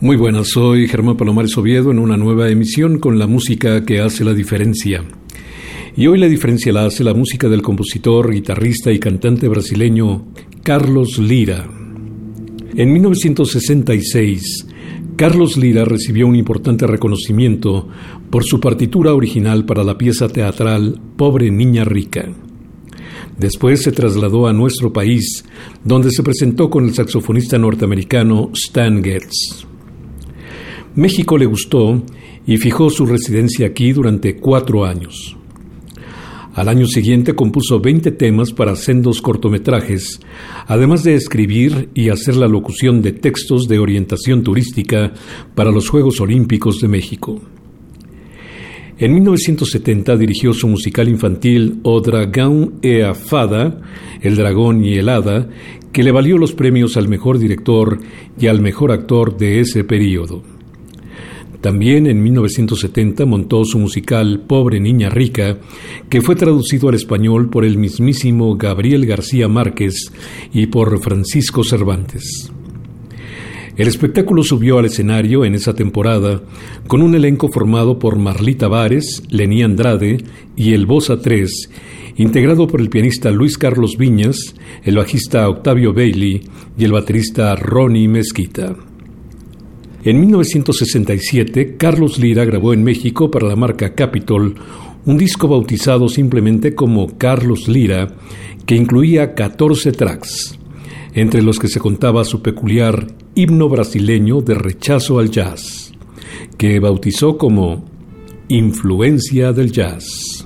Muy buenas, soy Germán Palomares Oviedo en una nueva emisión con la música que hace la diferencia. Y hoy la diferencia la hace la música del compositor, guitarrista y cantante brasileño Carlos Lira. En 1966, Carlos Lira recibió un importante reconocimiento por su partitura original para la pieza teatral Pobre Niña Rica. Después se trasladó a nuestro país, donde se presentó con el saxofonista norteamericano Stan Getz. México le gustó y fijó su residencia aquí durante cuatro años. Al año siguiente compuso 20 temas para sendos cortometrajes, además de escribir y hacer la locución de textos de orientación turística para los Juegos Olímpicos de México. En 1970 dirigió su musical infantil O Dragão e a Fada, El Dragón y el Hada, que le valió los premios al mejor director y al mejor actor de ese período. También en 1970 montó su musical Pobre Niña Rica, que fue traducido al español por el mismísimo Gabriel García Márquez y por Francisco Cervantes. El espectáculo subió al escenario en esa temporada con un elenco formado por Marlita Vares, Lení Andrade y el Bosa 3, integrado por el pianista Luis Carlos Viñas, el bajista Octavio Bailey y el baterista Ronnie Mezquita. En 1967, Carlos Lira grabó en México para la marca Capitol un disco bautizado simplemente como Carlos Lira, que incluía 14 tracks, entre los que se contaba su peculiar himno brasileño de rechazo al jazz, que bautizó como Influencia del Jazz.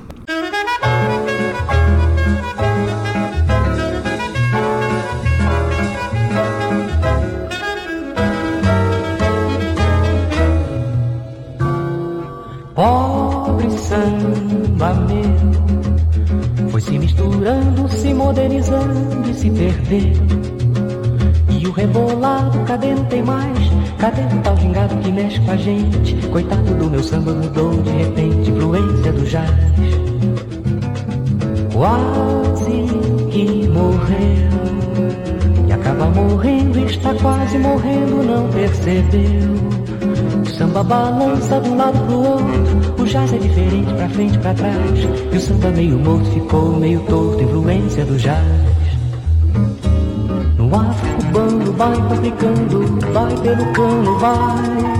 Se perdeu. E o rebolado, cadê não tem mais? Cadê o tal gingado que mexe com a gente? Coitado do meu samba mudou de repente, influência do jazz. Quase que morreu. E acaba morrendo, está quase morrendo, não percebeu. O samba balança de um lado pro outro. O jazz é diferente, pra frente, pra trás. E o samba meio morto ficou meio torto, influência do jazz. No afro cubano vai complicando, vai pelo cano, vai.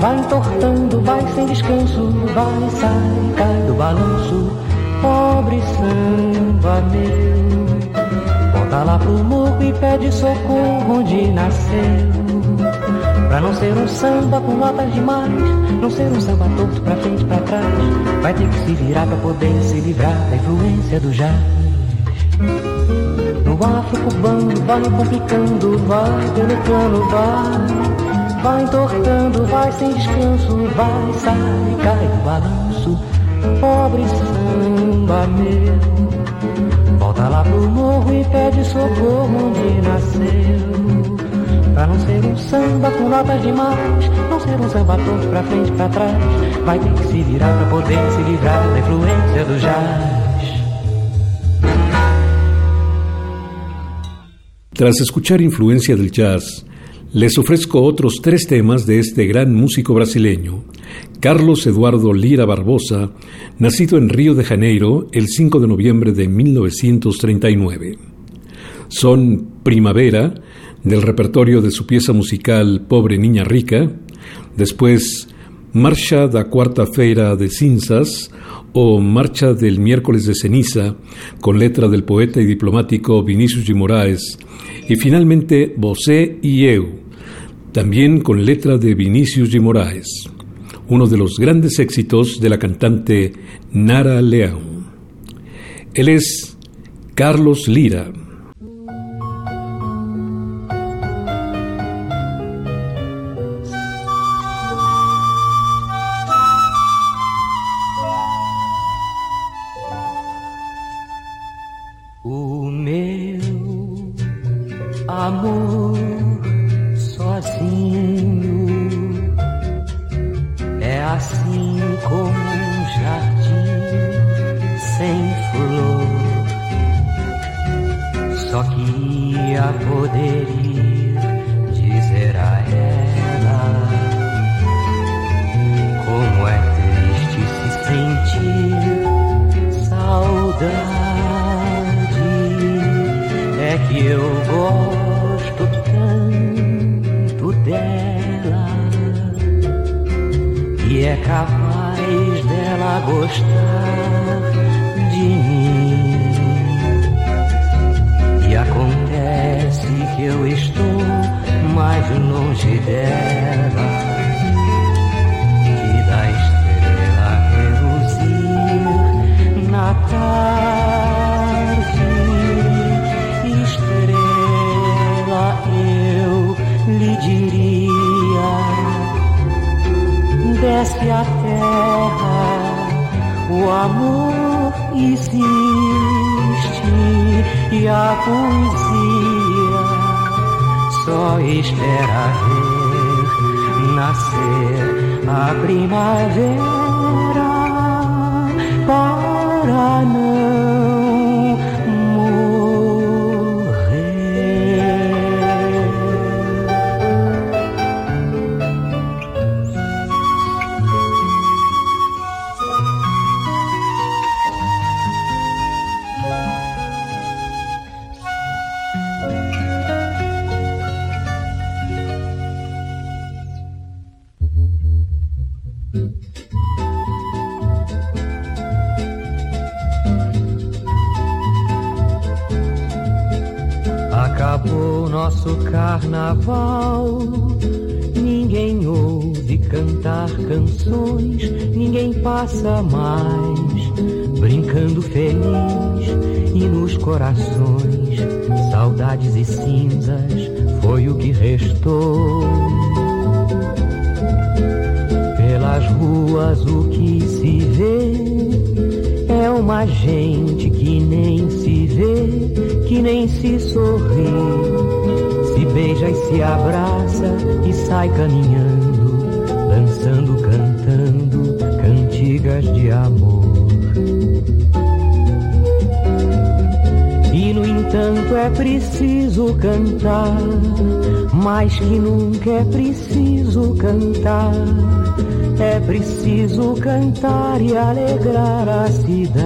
Vai entortando, vai sem descanso, vai, sai, cai do balanço. Pobre samba meu. Volta lá pro morro e pede socorro onde nasceu. Pra não ser um samba com notas demais, não ser um samba torto pra frente e pra trás, vai ter que se virar pra poder se livrar da influência do jazz. Afro cubano vai complicando, vai pelo plano, vai, vai entortando, vai sem descanso, vai, sai, cai do balanço, pobre samba meu. Volta lá pro morro e pede socorro onde nasceu. Pra não ser um samba com notas demais Não ser um samba todo pra frente e pra trás Vai ter que se virar pra poder se livrar da influência do jazz Tras escuchar influencia del jazz, les ofrezco otros tres temas de este gran músico brasileño, Carlos Eduardo Lira Barbosa, nacido en Río de Janeiro el 5 de noviembre de 1939. Son Primavera, del repertorio de su pieza musical Pobre Niña Rica, después Marcha da Cuarta-feira de Cinzas o Marcha del Miércoles de Ceniza, con letra del poeta y diplomático Vinicius de Moraes, y finalmente Você y Eu, también con letra de Vinicius de Moraes uno de los grandes éxitos de la cantante Nara León. Él es Carlos Lira. Cinzas foi o que restou. Pelas ruas o que se vê é uma gente que nem se vê, que nem se sorri, se beija e se abraça e sai caminhando, dançando, cantando cantigas de amor. No entanto é preciso cantar, mais que nunca é preciso cantar. É preciso cantar e alegrar a cidade.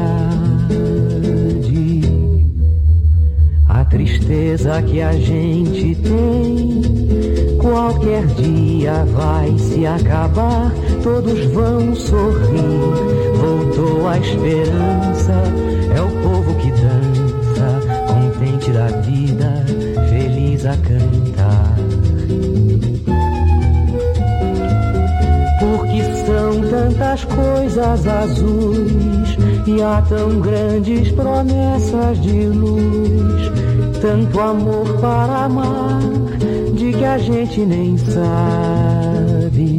A tristeza que a gente tem, qualquer dia vai se acabar todos vão sorrir. Voltou a esperança, tantas coisas azuis e há tão grandes promessas de luz, tanto amor para amar, de que a gente nem sabe.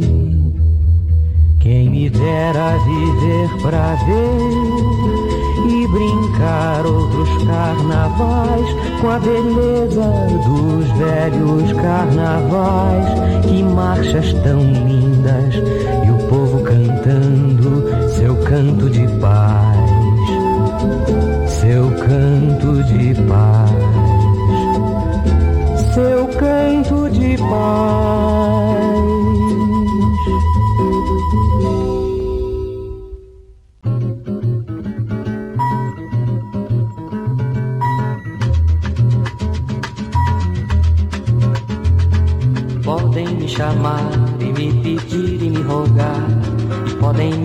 Quem me dera viver pra ver e brincar outros carnavais com a beleza dos velhos carnavais, que marchas tão lindas e o povo canto de paz, seu canto de paz. seu canto de paz.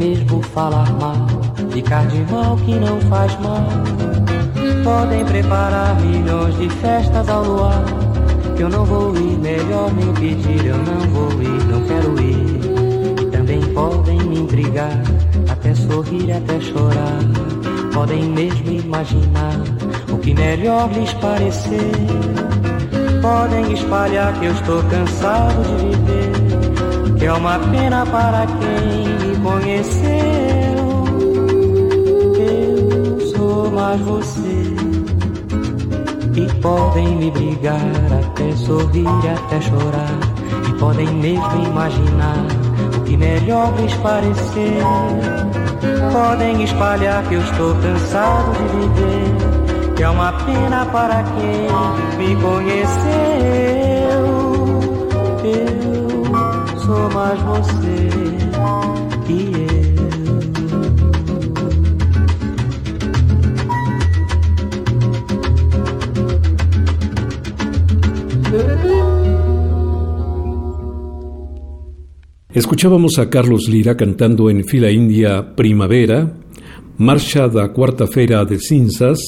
Mesmo falar mal, ficar de mal que não faz mal. Podem preparar milhões de festas ao luar, que eu não vou ir, melhor nem pedir, eu não vou ir, não quero ir. E também podem me intrigar, até sorrir, até chorar. Podem mesmo imaginar o que melhor lhes parecer. Podem espalhar que eu estou cansado de viver, que é uma pena para quem conheceu. Eu sou mais você. E podem me brigar, até sorrir, até chorar. E podem mesmo imaginar o que melhor lhes parecer. Podem espalhar que eu estou cansado de viver, que é uma pena para quem me conheceu. Eu sou mais você. Escuchábamos a Carlos Lira cantando en fila india Primavera, Marcha da Cuarta-feira de Cinzas,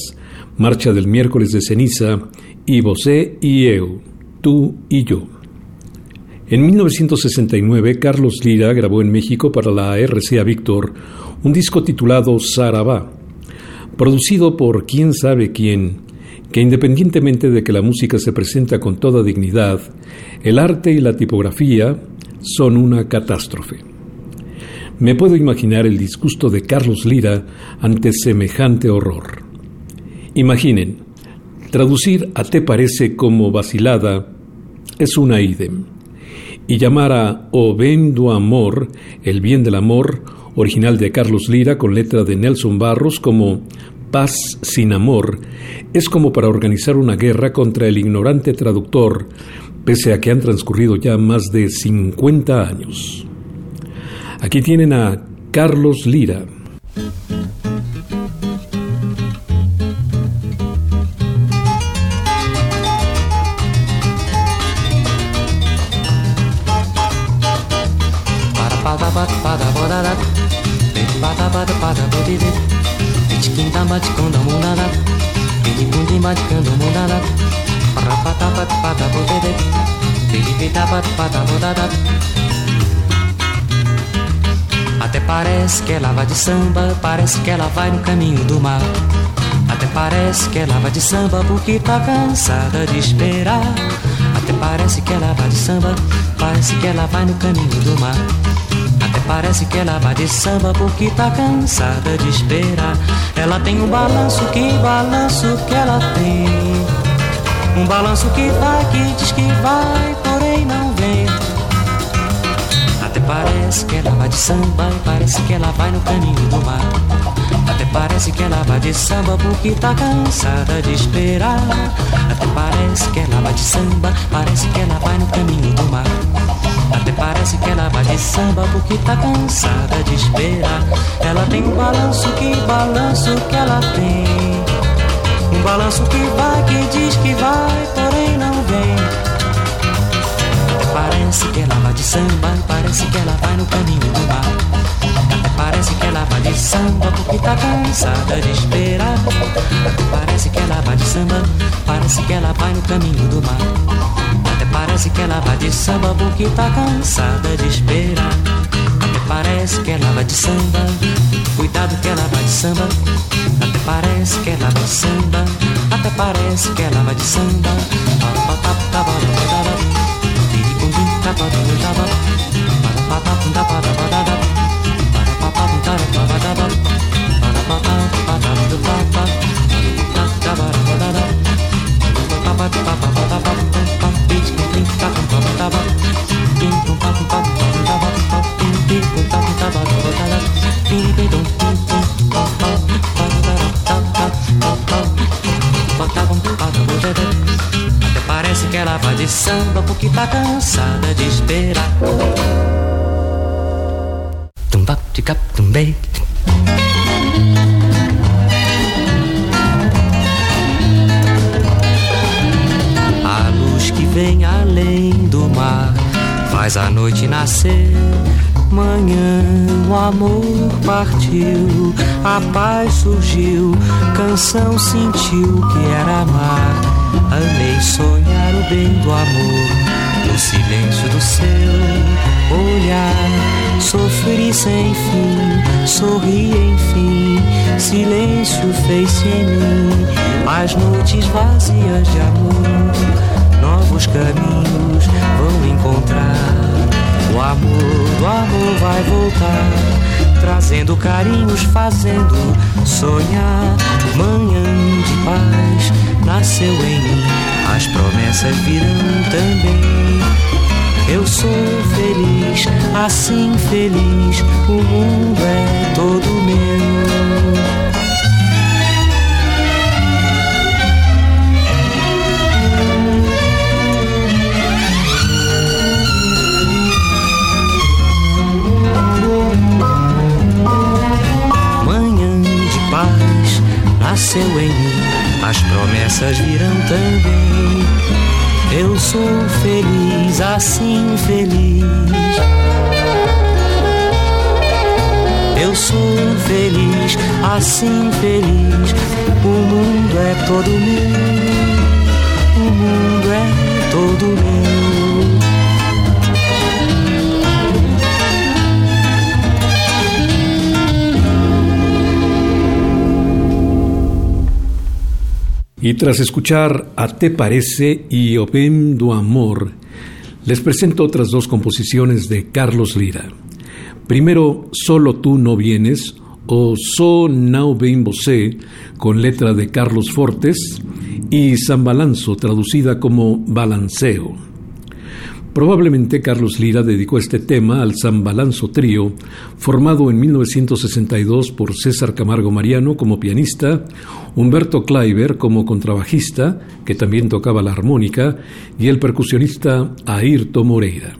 Marcha del Miércoles de Ceniza y Você y Eu, Tú y Yo. En 1969, Carlos Lira grabó en México para la RCA Víctor un disco titulado Sarabá, producido por quién sabe quién, que independientemente de que la música se presenta con toda dignidad, el arte y la tipografía son una catástrofe. Me puedo imaginar el disgusto de Carlos Lira ante semejante horror. Imaginen, traducir a te parece como vacilada es una idem, y llamar a O Vendo Amor, el bien del amor, original de Carlos Lira con letra de Nelson Barros como Paz sin amor, es como para organizar una guerra contra el ignorante traductor, pese a que han transcurrido ya más de 50 años. Aquí tienen a Carlos Lira. Até parece que ela vai de samba, parece que ela vai no caminho do mar. Até parece que ela vai de samba porque tá cansada de esperar. Até parece que ela vai de samba, parece que ela vai no caminho do mar. Até parece que ela vai de samba porque tá cansada de esperar. Ela tem um balanço, que balanço que ela tem. Um balanço que vai, que diz que vai, porém não vem. Até parece que ela vai de samba e parece que ela vai no caminho do mar. Até parece que ela vai de samba porque tá cansada de esperar. Até parece que ela vai de samba, parece que ela vai no caminho do mar. Até parece que ela de samba porque tá cansada de esperar. Ela tem um balanço, que balanço que ela tem. Um balanço que vai, que diz que vai, porém não vem. Parece que ela vai de samba, parece que ela vai no caminho do mar. Parece que ela vai de samba porque tá cansada de esperar. Parece que ela vai de samba, parece que ela vai no caminho do mar. Parece que ela vai de samba porque tá cansada de esperar. Até parece que ela vai de samba, cuidado que ela vai de samba. Até parece que ela vai de samba, até parece que ela vai de samba. Até parece que ela vai samba porque tá cansada de esperar. Tum bap cap tum bem. Vem além do mar faz a noite nascer manhã o amor partiu, a paz surgiu, canção sentiu que era amar. Amei sonhar o bem do amor, no silêncio do seu olhar. Sofri sem fim, sorri enfim, silêncio fez-se em mim, as noites vazias de amor, novos caminhos vão encontrar o amor do amor vai voltar, trazendo carinhos, fazendo sonhar. Manhã de paz nasceu em mim, as promessas virão também. Eu sou feliz, assim feliz, o mundo é todo meu. Nasceu em mim, as promessas virão também. Eu sou feliz, assim feliz. Eu sou feliz, assim feliz. O mundo é todo meu. O mundo é todo meu. Y tras escuchar A Te Parece y Opem do Amor, les presento otras dos composiciones de Carlos Lira. Primero, Solo tú no vienes, o So Now Ben Você, con letra de Carlos Fortes, y San Balanzo, traducida como Balanceo. Probablemente Carlos Lira dedicó este tema al San Balanzo Trío, formado en 1962 por César Camargo Mariano como pianista, Humberto Kleiber como contrabajista, que también tocaba la armónica, y el percusionista Ayrto Moreira.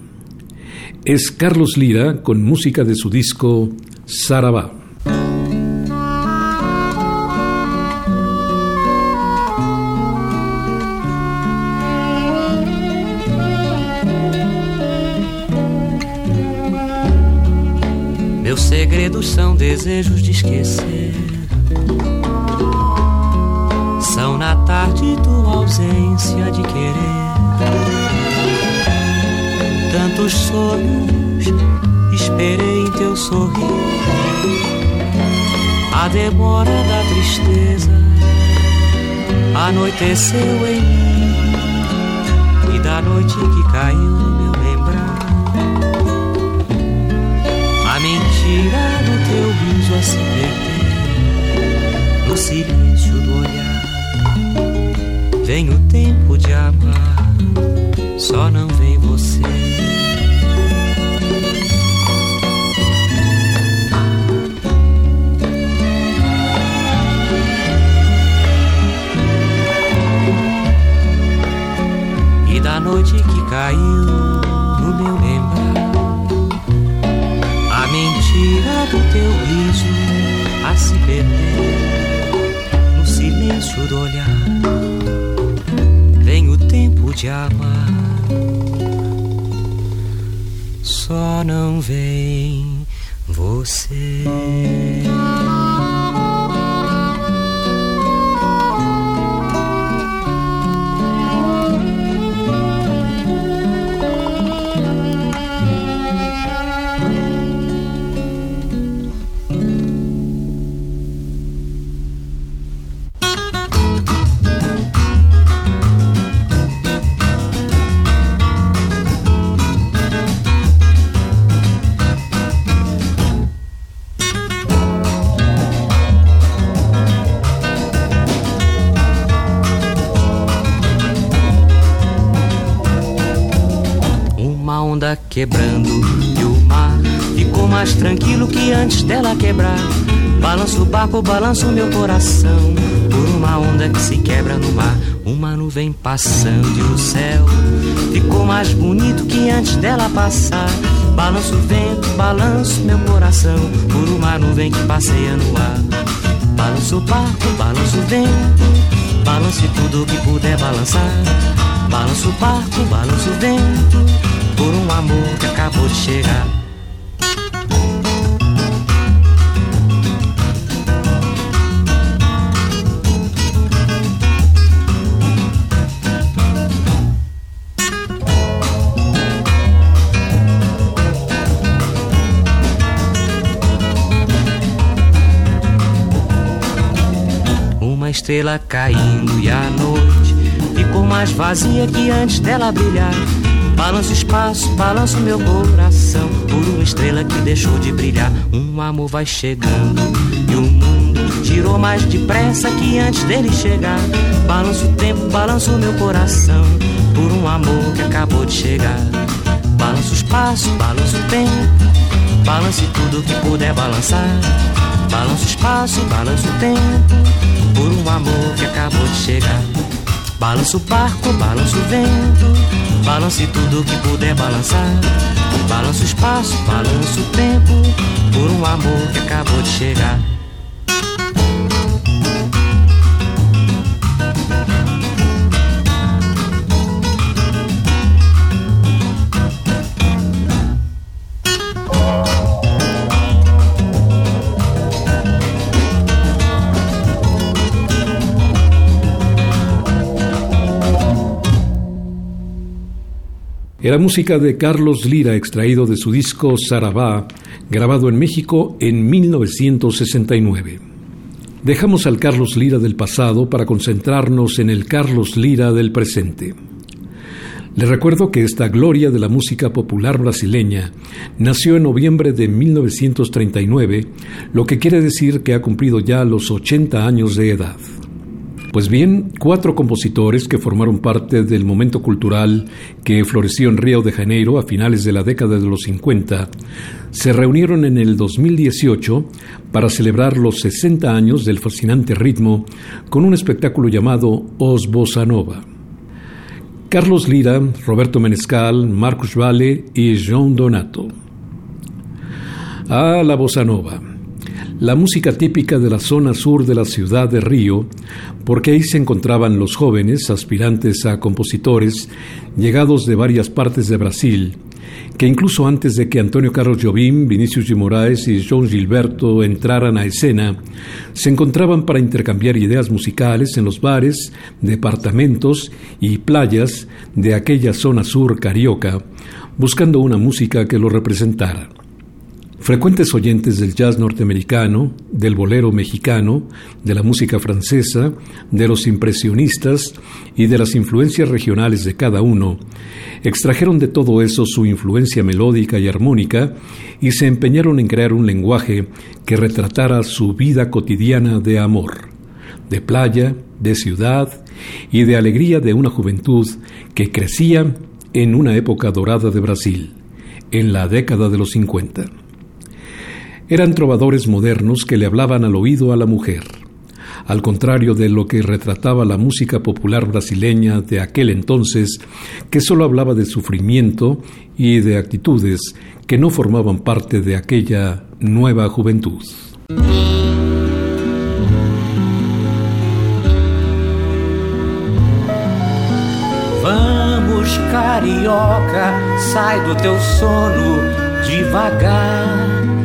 Es Carlos Lira con música de su disco Sarabá. São desejos de esquecer. São na tarde tua ausência de querer. Tantos sonhos esperei em teu sorrir. A demora da tristeza anoiteceu em mim. E da noite que caiu no meu mentira do teu riso se perder no silêncio do olhar. Vem o tempo de amar, só não vem você. E da noite que caiu mentira do teu riso a se perder no silêncio do olhar. Vem o tempo de amar, só não vem você. Quebrando e o mar ficou mais tranquilo que antes dela quebrar. Balanço o barco, balanço meu coração por uma onda que se quebra no mar. Uma nuvem passando e o céu ficou mais bonito que antes dela passar. Balanço o vento, balanço meu coração por uma nuvem que passeia no ar. Balanço o barco, balanço o vento, balance tudo que puder balançar. Balanço o barco, balanço o vento por um amor que acabou de chegar. estrela caindo e a noite ficou mais vazia que antes dela brilhar. Balança o espaço, balança o meu coração por uma estrela que deixou de brilhar. Um amor vai chegando e o mundo girou mais depressa que antes dele chegar. Balança o tempo, balança o meu coração por um amor que acabou de chegar. Balança o espaço, balança o tempo, balance tudo que puder balançar. Balança o espaço, balança o tempo por um amor que acabou de chegar. Balança o barco, balança o vento, balance tudo que puder balançar. Balança o espaço, balança o tempo, por um amor que acabou de chegar. Era música de Carlos Lira extraído de su disco Sarabá, grabado en México en 1969. Dejamos al Carlos Lira del pasado para concentrarnos en el Carlos Lira del presente. Les recuerdo que esta gloria de la música popular brasileña nació en noviembre de 1939, lo que quiere decir que ha cumplido ya los 80 años de edad. Pues bien, cuatro compositores que formaron parte del momento cultural que floreció en Río de Janeiro a finales de la década de los 50 se reunieron en el 2018 para celebrar los 60 años del fascinante ritmo con un espectáculo llamado Os Bossa Nova. Carlos Lira, Roberto Menescal, Marcus Valle y Jean Donato. A la Bossa Nova la música típica de la zona sur de la ciudad de Río, porque ahí se encontraban los jóvenes aspirantes a compositores llegados de varias partes de Brasil, que incluso antes de que Antonio Carlos Jobim, Vinicius de Moraes y João Gilberto entraran a escena, se encontraban para intercambiar ideas musicales en los bares, departamentos y playas de aquella zona sur carioca, buscando una música que lo representara. Frecuentes oyentes del jazz norteamericano, del bolero mexicano, de la música francesa, de los impresionistas y de las influencias regionales de cada uno, extrajeron de todo eso su influencia melódica y armónica y se empeñaron en crear un lenguaje que retratara su vida cotidiana de amor, de playa, de ciudad y de alegría de una juventud que crecía en una época dorada de Brasil, en la década de los 50. Eran trovadores modernos que le hablaban al oído a la mujer, al contrario de lo que retrataba la música popular brasileña de aquel entonces, que solo hablaba de sufrimiento y de actitudes que no formaban parte de aquella nueva juventud. Vamos, carioca, sai do teu sono devagar.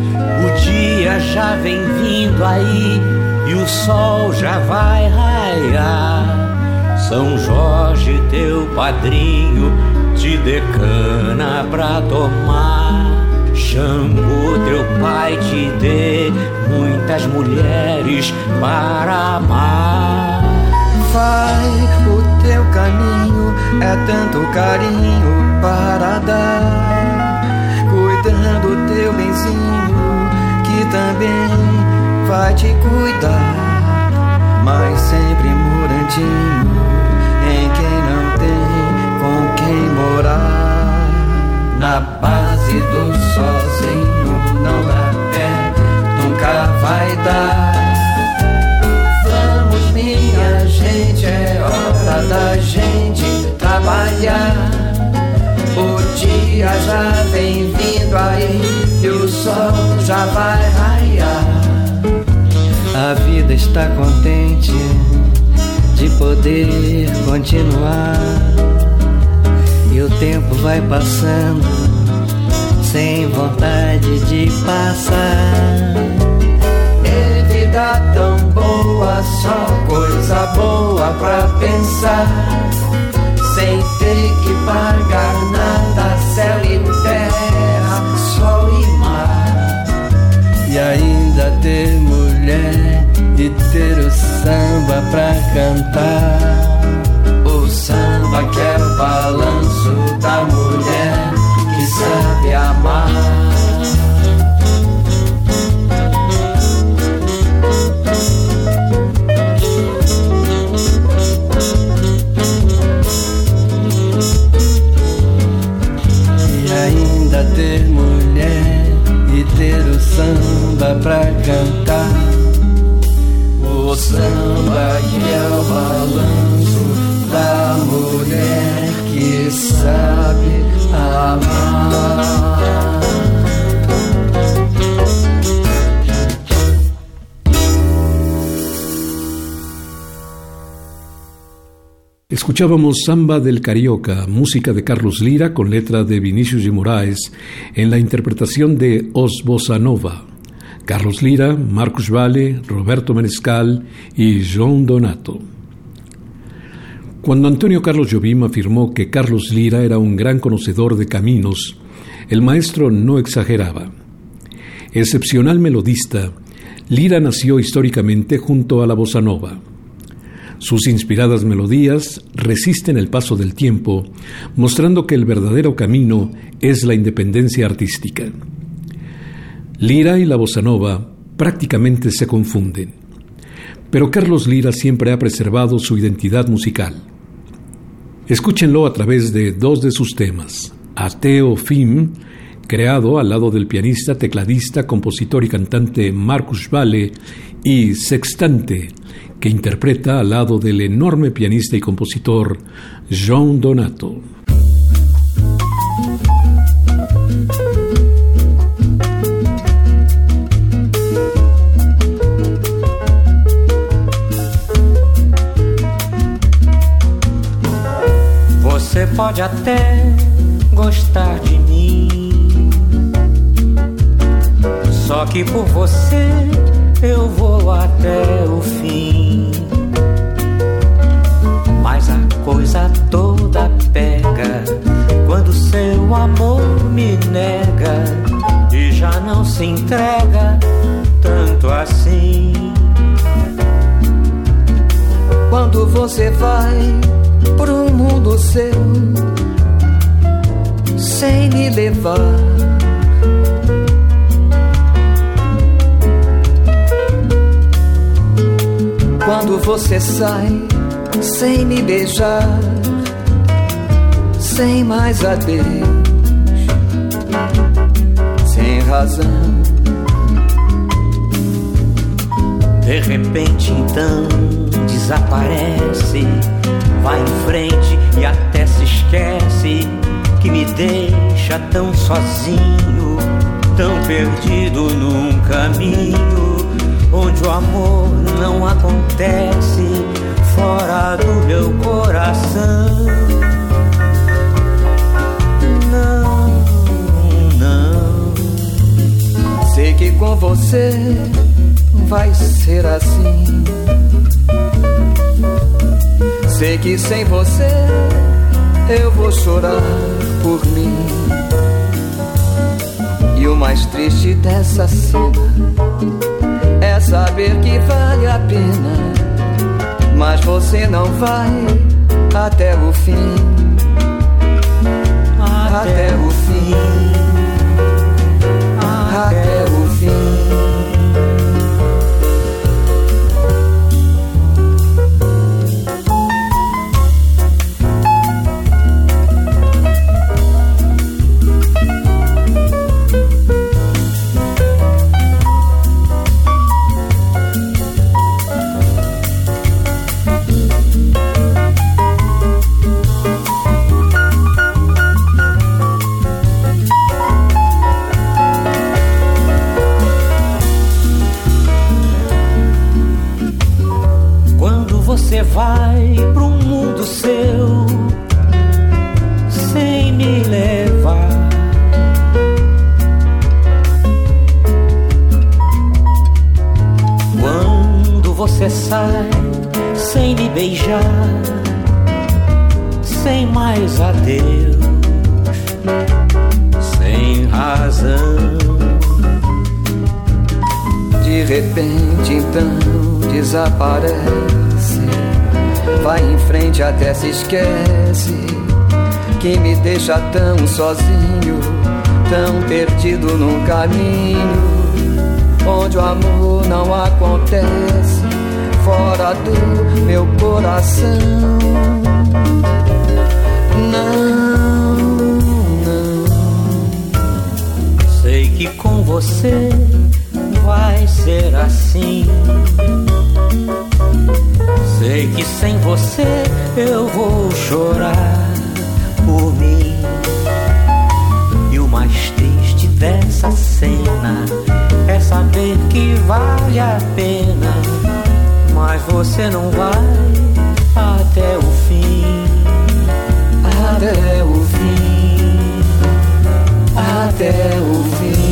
Dia já vem vindo aí e o sol já vai raiar. São Jorge, teu padrinho, te decana pra tomar. Xangô, teu pai, te dê muitas mulheres para amar. Vai, o teu caminho é tanto carinho para dar. também vai te cuidar, mas sempre morandinho em quem não tem com quem morar. Na base do sozinho não dá pé, nunca vai dar. Vamos, minha gente, é hora da gente trabalhar. O dia já vem já vai raiar. A vida está contente de poder continuar. E o tempo vai passando sem vontade de passar. É vida tão boa, só coisa boa pra pensar. Sem ter que pagar nada, céu e terra E ainda ter mulher e ter o samba pra cantar. O samba que é o balanço da mulher que sabe amar. E ainda ter mulher e ter o samba cantar. O samba que é o da que sabe amar. Escuchábamos Samba del Carioca, música de Carlos Lira con letra de Vinicius de Moraes, en la interpretación de Os Bossa Nova. Carlos Lira, Marcus Vale, Roberto Menescal y João Donato. Cuando Antonio Carlos Jobim afirmó que Carlos Lira era un gran conocedor de caminos, el maestro no exageraba. Excepcional melodista, Lira nació históricamente junto a la bossa nova. Sus inspiradas melodías resisten el paso del tiempo, mostrando que el verdadero camino es la independencia artística. Lira y la bossa nova prácticamente se confunden, pero Carlos Lira siempre ha preservado su identidad musical. Escúchenlo a través de dos de sus temas, Ateo Fim, creado al lado del pianista, tecladista, compositor y cantante Marcus Vale, y Sextante, que interpreta al lado del enorme pianista y compositor John Donato. Você pode até gostar de mim, só que por você eu vou até o fim. Mas a coisa toda pega quando seu amor me nega e já não se entrega tanto assim. Quando você vai pro mundo seu sem me levar. Quando você sai sem me beijar, sem mais adeus, sem razão. De repente então desaparece, vai em frente e até se esquece que me deixa tão sozinho, tão perdido num caminho onde o amor não acontece fora do meu coração. Não, não. Sei que com você vai ser assim. Sei que sem você eu vou chorar por mim. E o mais triste dessa cena é saber que vale a pena, mas você não vai até o fim. Até, o fim. Até o fim. Em frente até se esquece, que me deixa tão sozinho, tão perdido num caminho onde o amor não acontece, fora do meu coração. Não, não. Sei que com você vai ser assim. Sei que sem você eu vou chorar por mim. E o mais triste dessa cena é saber que vale a pena, mas você não vai até o fim. Até o fim, até o fim.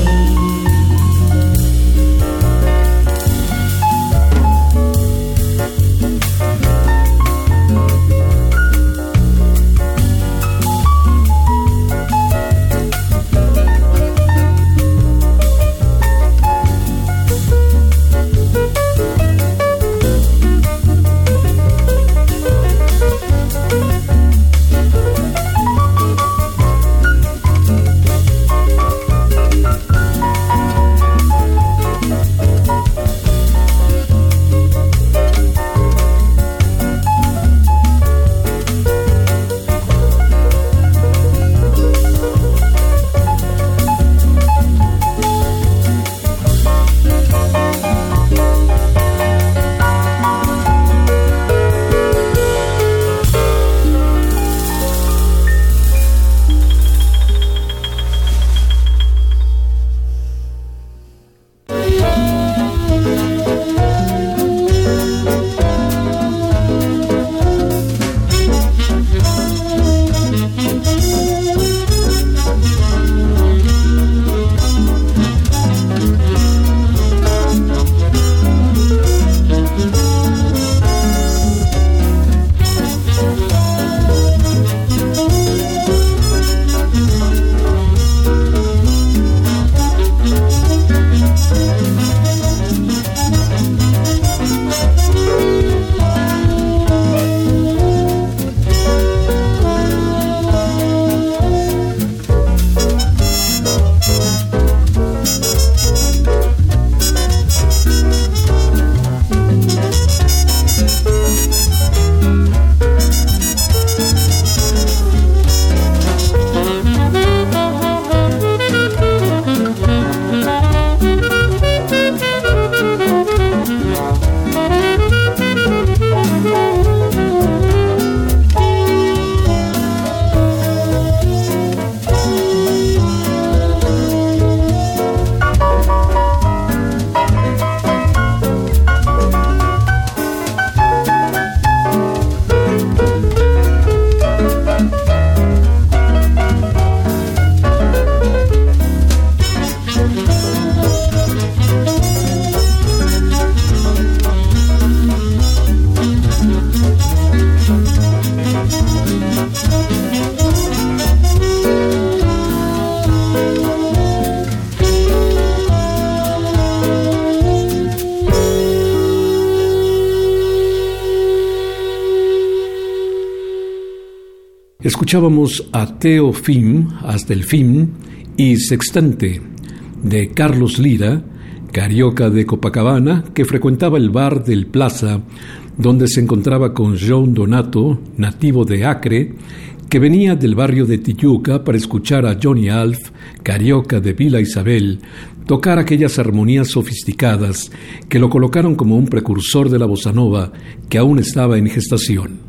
Escuchábamos a Teo Fim, hasta el fin, y Sextante, de Carlos Lira, carioca de Copacabana, que frecuentaba el bar del Plaza, donde se encontraba con John Donato, nativo de Acre, que venía del barrio de Tijuca para escuchar a Johnny Alf, carioca de Villa Isabel, tocar aquellas armonías sofisticadas que lo colocaron como un precursor de la bossa nova que aún estaba en gestación.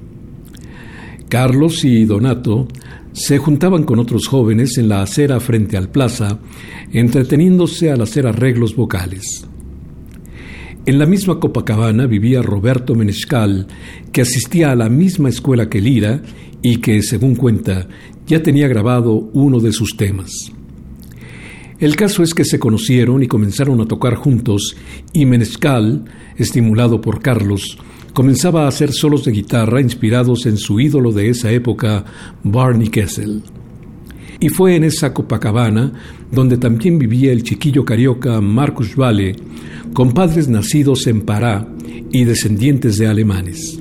Carlos y Donato se juntaban con otros jóvenes en la acera frente al plaza, entreteniéndose al hacer arreglos vocales. En la misma Copacabana vivía Roberto Menescal, que asistía a la misma escuela que Lira y que, según cuenta, ya tenía grabado uno de sus temas. El caso es que se conocieron y comenzaron a tocar juntos y Menescal, estimulado por Carlos, comenzaba a hacer solos de guitarra inspirados en su ídolo de esa época, Barney Kessel. Y fue en esa Copacabana donde también vivía el chiquillo carioca Marcus Vale, con padres nacidos en Pará y descendientes de alemanes.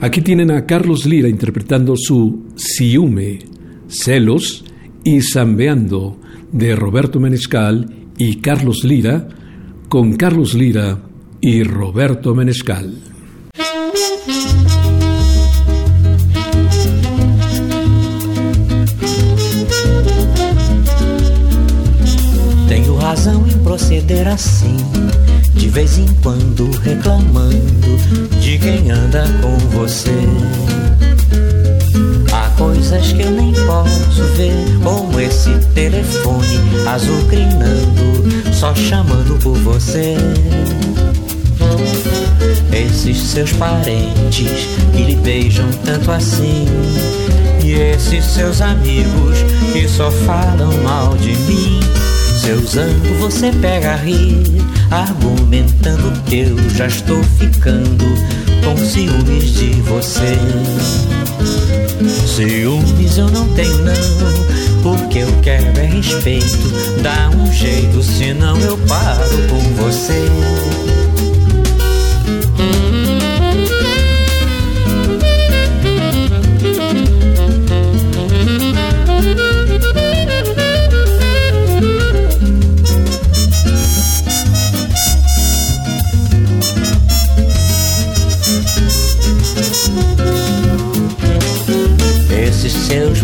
Aquí tienen a Carlos Lira interpretando su Siume, Celos y Zambeando de Roberto Menescal y Carlos Lira, con Carlos Lira y Roberto Menescal. razão em proceder assim, de vez em quando reclamando de quem anda com você. Há coisas que eu nem posso ver, como esse telefone azucrinando, só chamando por você. Esses seus parentes que lhe beijam tanto assim. E esses seus amigos que só falam mal de mim. Seu zango você pega a rir, argumentando que eu já estou ficando com ciúmes de você. Ciúmes eu não tenho não, o que eu quero é respeito. Dá um jeito, senão eu paro com você.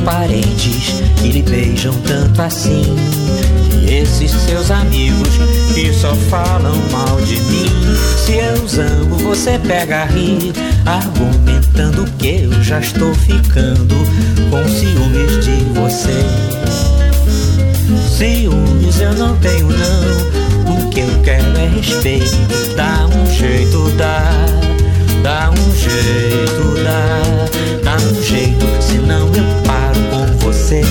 Parentes que lhe beijam tanto assim. E esses seus amigos que só falam mal de mim. Se eu zango, você pega a rir, argumentando que eu já estou ficando com ciúmes de você. Ciúmes eu não tenho, não. O que eu quero é respeito. Dá um jeito, dá. Dá um jeito, dá. Dá um jeito, senão eu paro com você.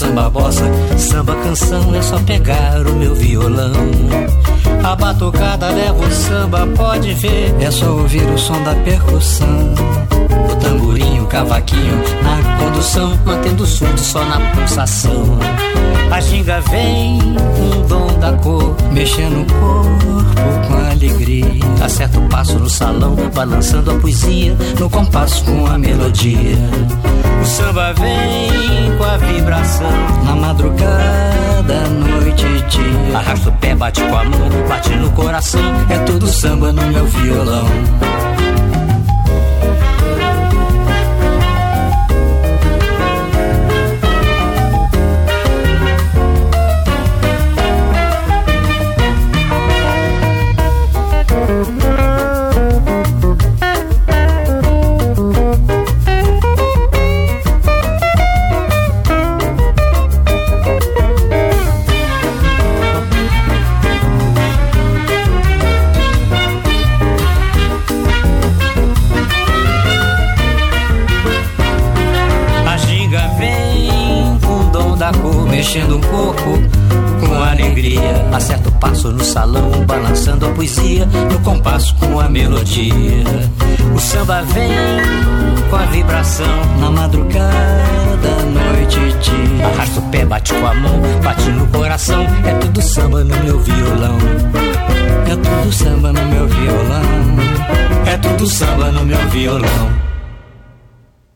Samba bossa, samba canção é só pegar o meu violão. A batucada leva o samba, pode ver, é só ouvir o som da percussão. O tamborim, o cavaquinho na condução, mantendo o som só na pulsação. A ginga vem o dom da cor, mexendo o corpo alegria. Acerta o passo no salão, balançando a poesia, no compasso com a melodia. O samba vem com a vibração, na madrugada, noite e dia. Arrasta o pé, bate com a mão, bate no coração, é tudo samba no meu violão.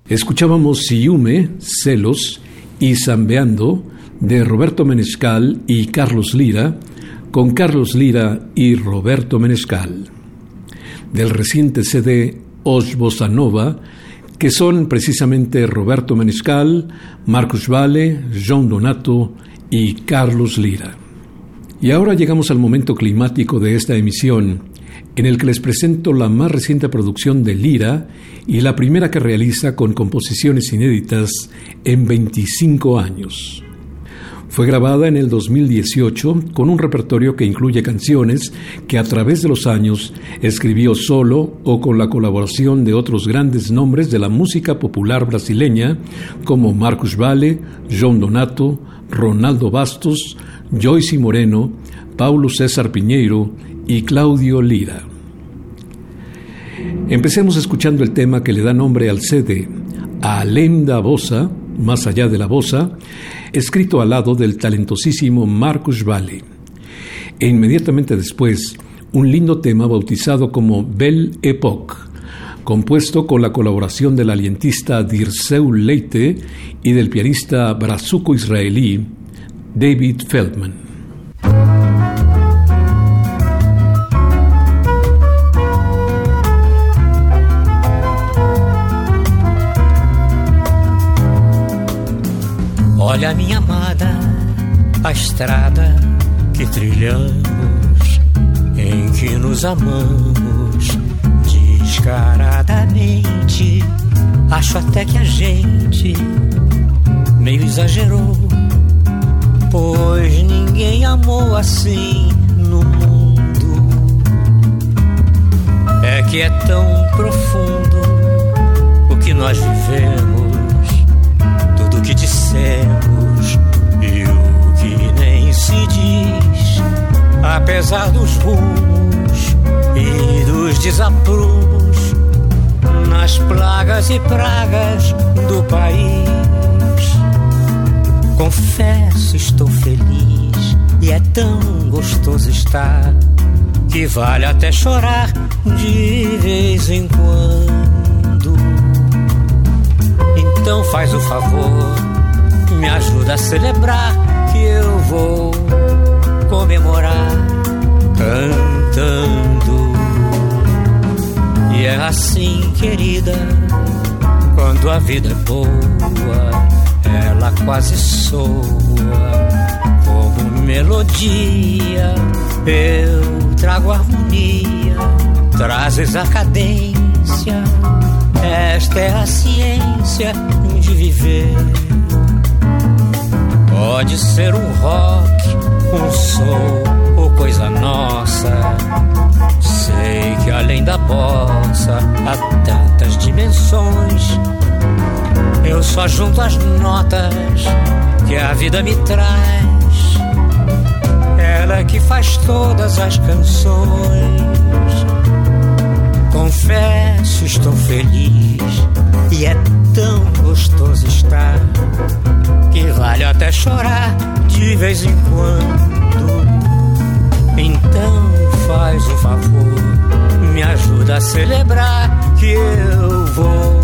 Escuchábamos Siume, Celos y Zambeando de Roberto Menescal y Carlos Lira, con Carlos Lira y Roberto Menescal. Del reciente CD Os Bossa Nova, que son precisamente Roberto Menescal, Marcus Vale, John Donato y Carlos Lira. Y ahora llegamos al momento climático de esta emisión, en el que les presento la más reciente producción de Lira y la primera que realiza con composiciones inéditas en 25 años. Fue grabada en el 2018 con un repertorio que incluye canciones que a través de los años escribió solo o con la colaboración de otros grandes nombres de la música popular brasileña como Marcos Valle, John Donato, Ronaldo Bastos, Joyce Moreno, Paulo César Piñeiro y Claudio Lira. Empecemos escuchando el tema que le da nombre al CD, Além da Bossa, más allá de la bossa, escrito al lado del talentosísimo Marcus Valle. E inmediatamente después, un lindo tema bautizado como Belle Époque, compuesto con la colaboración del alientista Dirceu Leite y del pianista brazuco-israelí David Feldman. Olha, minha amada, a estrada que trilhamos, em que nos amamos descaradamente. Acho até que a gente meio exagerou, pois ninguém amou assim no mundo. É que é tão profundo o que nós vivemos que dissemos e o que nem se diz, apesar dos rumos e dos desaprumos, nas plagas e pragas do país. Confesso, estou feliz e é tão gostoso estar que vale até chorar de vez em quando. Então faz o favor, me ajuda a celebrar que eu vou comemorar cantando. E é assim, querida, quando a vida é boa, ela quase soa como melodia. Eu trago harmonia, trazes a cadência esta é a ciência de viver. Pode ser um rock, um soul ou coisa nossa. Sei que além da bossa há tantas dimensões. Eu só junto as notas que a vida me traz. Ela que faz todas as canções. Confesso, estou feliz e é tão gostoso estar que vale até chorar de vez em quando. Então faz o favor, me ajuda a celebrar que eu vou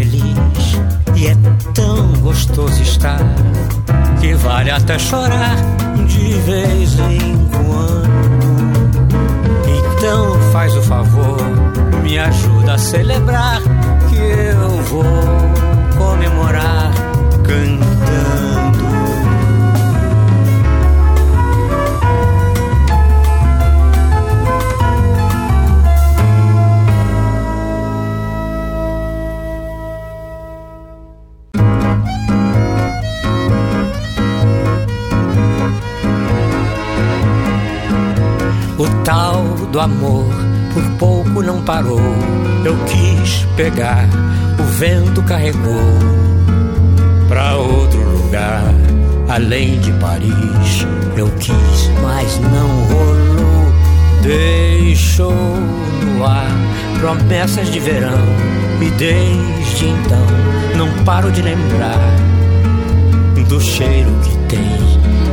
até chorar de vez em quando. Então faz o favor, me ajuda a celebrar que eu vou do amor por pouco não parou. Eu quis pegar, o vento carregou pra outro lugar, além de Paris. Eu quis, mas não rolou. Deixou no ar promessas de verão, e desde então não paro de lembrar do cheiro que tem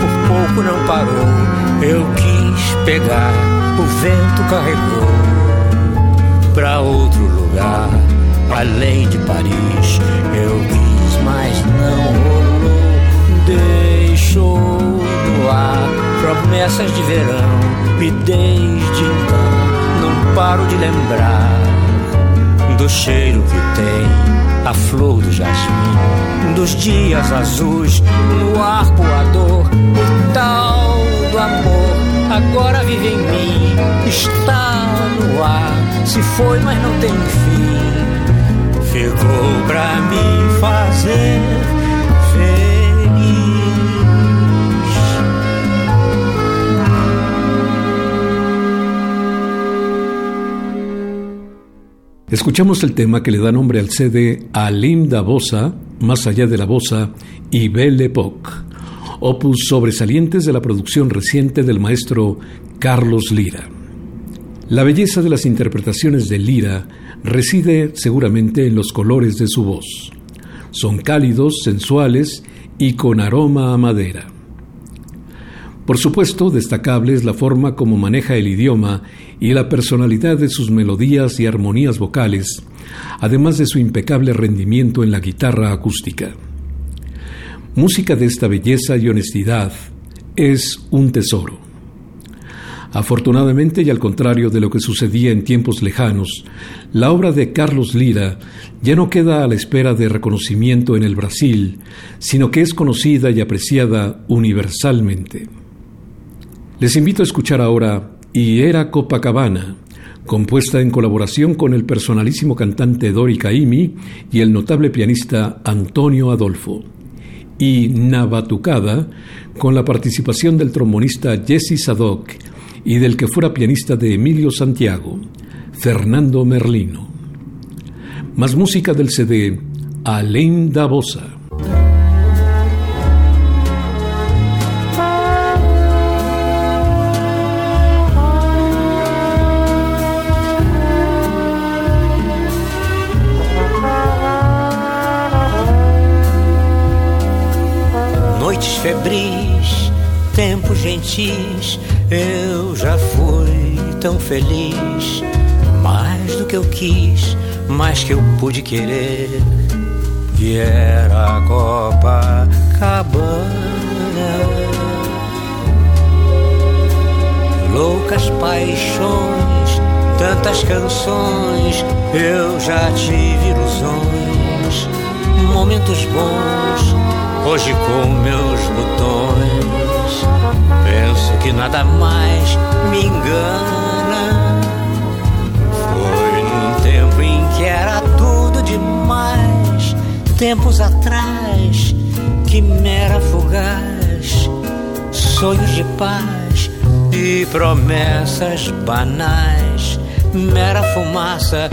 por pouco não parou. Eu quis pegar, o vento carregou pra outro lugar, além de Paris. Eu quis, mas não rolou. Deixou no ar promessas de verão e desde então não paro de lembrar do cheiro que tem a flor do jasmim, dos dias azuis no ar voador, o tal do amor agora vive em mim, está no ar, se foi mas não tem fim, ficou pra me fazer Escuchamos el tema que le da nombre al CD Alim da Bossa, Más allá de la Bossa y Belle Époque, opus sobresalientes de la producción reciente del maestro Carlos Lira. La belleza de las interpretaciones de Lira reside seguramente en los colores de su voz. Son cálidos, sensuales y con aroma a madera. Por supuesto, destacable es la forma como maneja el idioma y la personalidad de sus melodías y armonías vocales, además de su impecable rendimiento en la guitarra acústica. Música de esta belleza y honestidad es un tesoro. Afortunadamente, y al contrario de lo que sucedía en tiempos lejanos, la obra de Carlos Lira ya no queda a la espera de reconocimiento en el Brasil, sino que es conocida y apreciada universalmente. Les invito a escuchar ahora Y era Copacabana, compuesta en colaboración con el personalísimo cantante Dori Caimi y el notable pianista Antonio Adolfo. Y Navatucada, con la participación del trombonista Jesse Sadoc y del que fuera pianista de Emilio Santiago, Fernando Merlino. Más música del CD Alain Davosa. Tão feliz. Mais do que eu quis, mais que eu pude querer. E era a Copacabana. Loucas paixões, tantas canções, eu já tive ilusões, momentos bons Hoje com meus botões penso que nada mais me engana. Foi num tempo em que era tudo demais, tempos atrás que mera fugaz, sonhos de paz e promessas banais, mera fumaça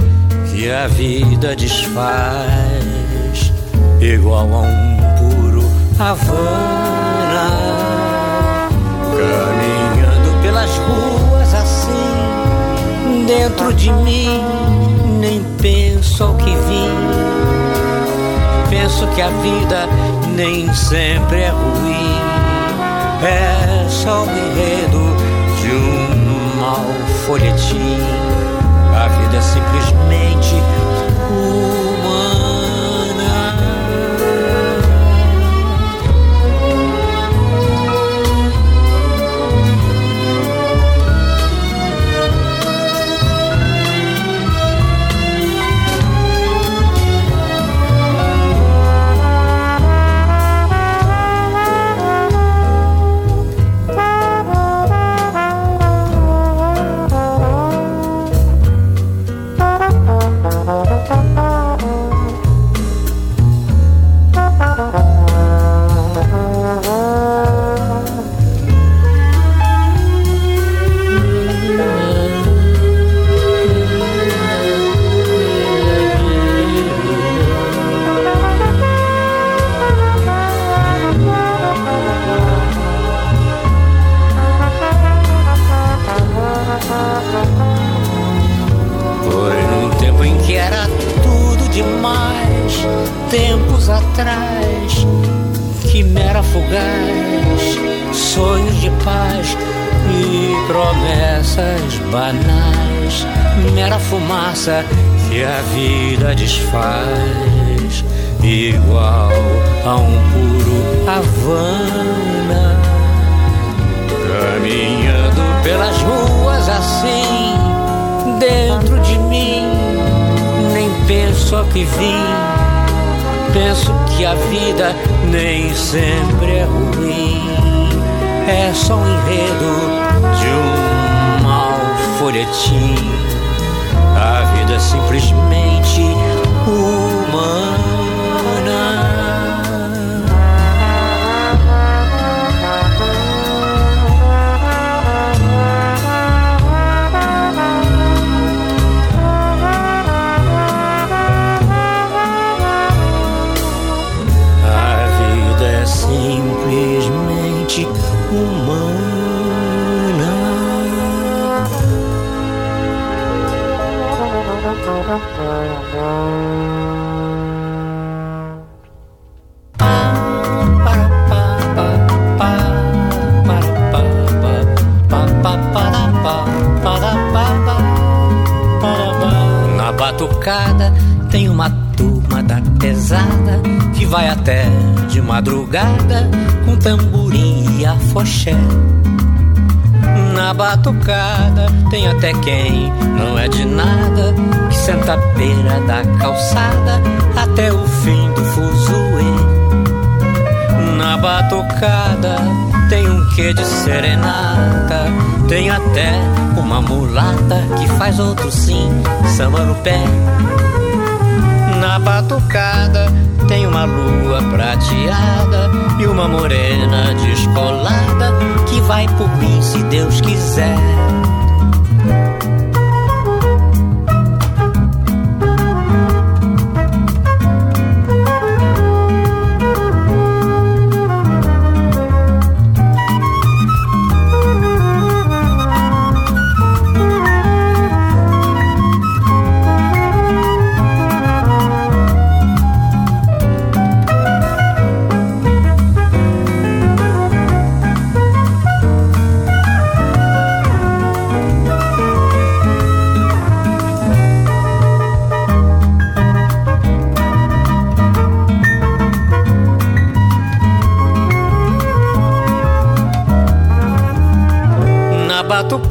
que a vida desfaz, igual a um Havana, dentro de mim, nem penso ao que vim. Penso que a vida nem sempre é ruim, é só o enredo de um mau folhetim. A vida é simplesmente que a vida desfaz, igual a um puro Havana. Caminhando pelas ruas assim, dentro de mim, nem penso ao que vim. Penso que a vida nem sempre é ruim, é só um enredo de um mau folhetim a vida é simplesmente humana. Na batucada tem uma turma da pesada que vai até de madrugada com tamborim e afoxé na batucada tem até quem não é de nada que senta à beira da calçada até o fim do fuzuê. Na batucada tem um quê de serenata, tem até uma mulata que faz outro sim, samba no pé. Na batucada tem uma lua prateada e uma morena descolada que vai por mim se Deus quiser.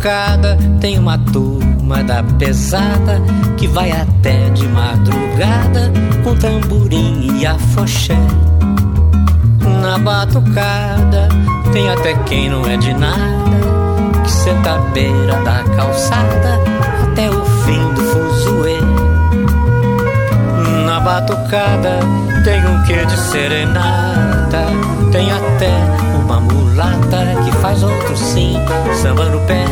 Batucada tem uma turma da pesada que vai até de madrugada com tamborim e afoxé. Na batucada tem até quem não é de nada que senta à beira da calçada até o fim do fuzuê. Na batucada tem um quê de serenata, tem até uma mulata que faz outro sim, samba no pé.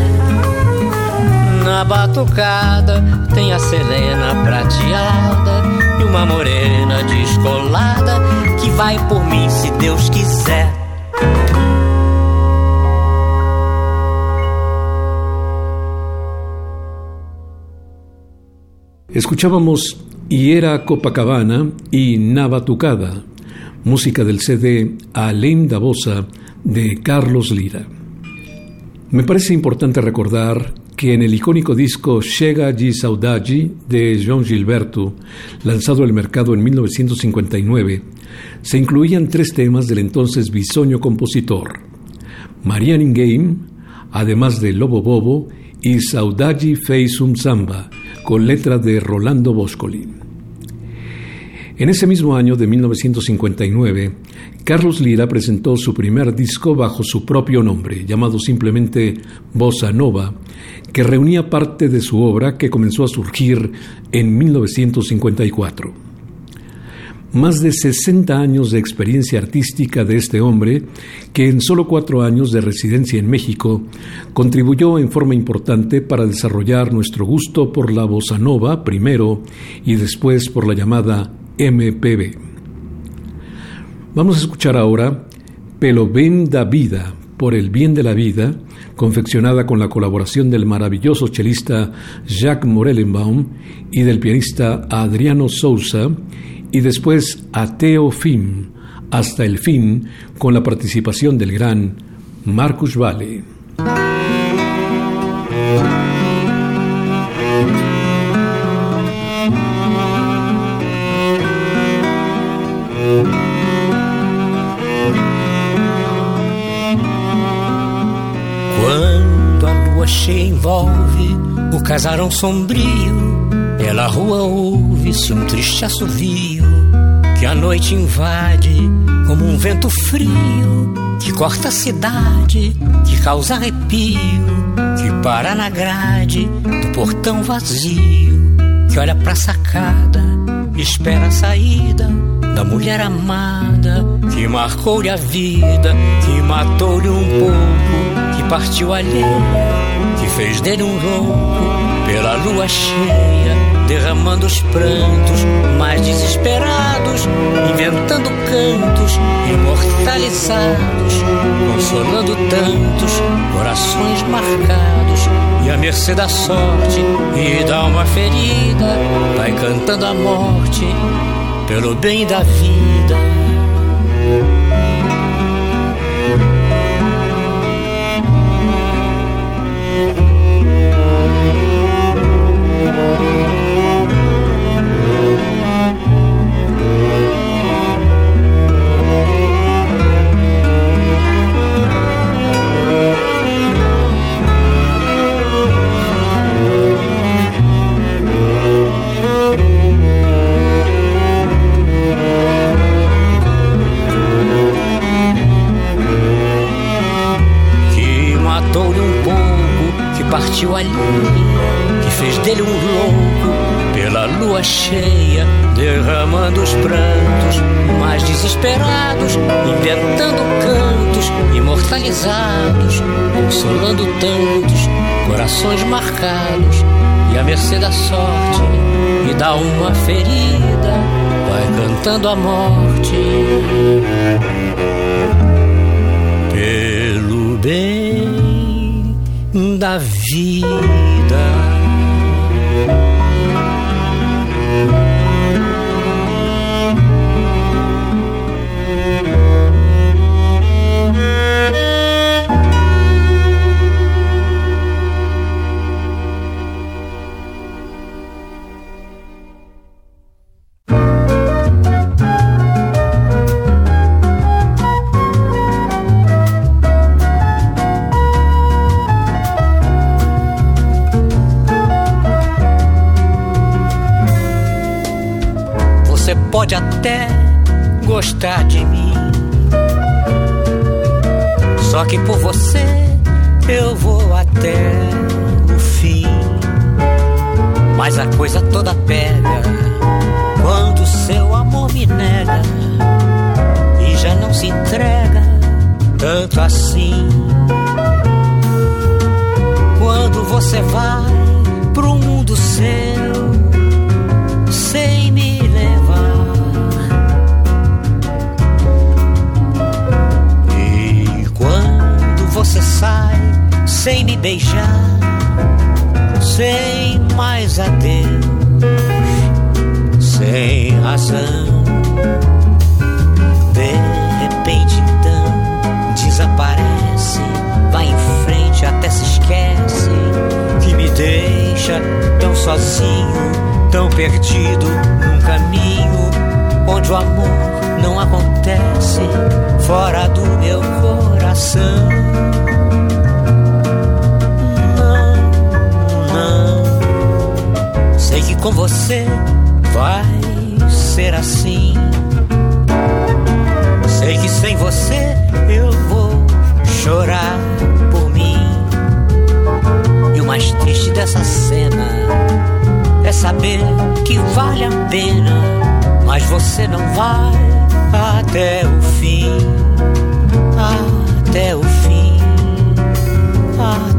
Na batucada tem a Selena prateada e uma morena descolada que vai por mim se Deus quiser. Escuchábamos Hiera Copacabana y Navatucada, música del CD Além da Bossa de Carlos Lira. Me parece importante recordar que en el icónico disco Chega de Saudade de João Gilberto, lanzado al mercado en 1959, se incluían tres temas del entonces bisoño compositor: Maria Ninguém, además de Lobo Bobo, y Saudade Fez un Samba, con letra de Rolando Boscoli. En ese mismo año de 1959, Carlos Lira presentó su primer disco bajo su propio nombre, llamado simplemente Bossa Nova, que reunía parte de su obra que comenzó a surgir en 1954 más de 60 años de experiencia artística de este hombre, que en solo cuatro años de residencia en México contribuyó en forma importante para desarrollar nuestro gusto por la bossa nova primero y después por la llamada MPB. Vamos a escuchar ahora Pelo Ben da Vida, por el bien de la vida, confeccionada con la colaboración del maravilloso chelista Jacques Morellenbaum y del pianista Adriano Sousa, y después Ateo Fin, hasta el fin, con la participación del gran Marcus Valle. Envolve o casarão sombrio, pela rua ouve-se um triste assovio que a noite invade como um vento frio que corta a cidade, que causa arrepio, que para na grade do portão vazio, que olha pra sacada, espera a saída da mulher amada, que marcou-lhe a vida, que matou-lhe um pouco, que partiu alheia, que fez dele um louco pela lua cheia derramando os prantos mais desesperados, inventando cantos imortalizados, consolando tantos corações marcados e à mercê da sorte e da alma ferida, vai cantando a morte pelo bem da vida. Partiu ali, que fez dele um louco pela lua cheia, derramando os prantos mais desesperados, inventando cantos imortalizados, consolando tantos corações marcados. E à mercê da sorte e dá uma ferida, vai cantando a morte. Pelo bem da vida. De mim. Só que por você eu vou até o fim. Mas a coisa toda pega quando seu amor me nega e já não se entrega tanto assim. Quando você vai pro mundo seu sem você sai sem me beijar, sem mais adeus. tem razão. De repente, então, desaparece, vai em frente até se esquece, que me deixa tão sozinho, tão perdido num caminho onde o amor não acontece fora do meu coração. Sei que com você vai ser assim. Sei que sem você eu vou chorar por mim. E o mais triste dessa cena é saber que vale a pena, mas você não vai até o fim. Até o fim. Até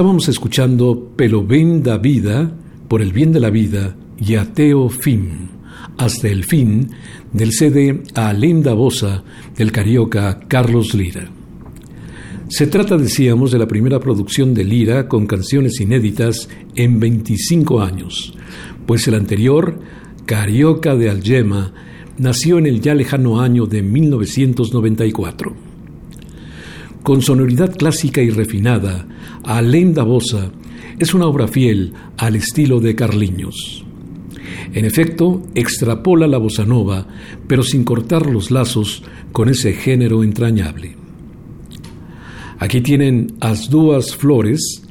Estábamos escuchando Pelo Ben da Vida, por el bien de la vida, y Ateo Fin, hasta el fin, del CD A Linda Bosa del carioca Carlos Lira. Se trata, decíamos, de la primera producción de Lira con canciones inéditas en 25 años, pues el anterior, Carioca de Algema, nació en el ya lejano año de 1994. Con sonoridad clásica y refinada, Além Bossa es una obra fiel al estilo de Carliños. En efecto, extrapola la bossa nova, pero sin cortar los lazos con ese género entrañable. Aquí tienen As Duas Flores,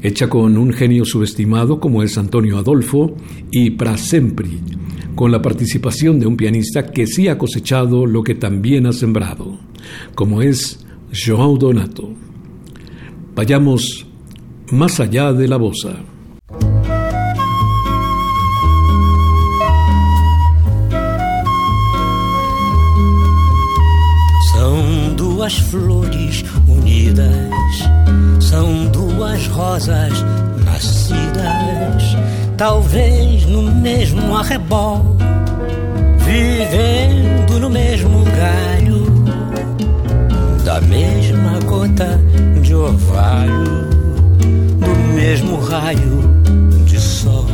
hecha con un genio subestimado como es Antonio Adolfo, y Pra Sempre, con la participación de un pianista que sí ha cosechado lo que también ha sembrado, como es João Donato. Vayamos más allá de la bosa. São duas flores unidas, são duas rosas nascidas, talvez no mesmo arrebol, vivendo no mesmo galho da mesma gota de orvalho, do mesmo raio de sol.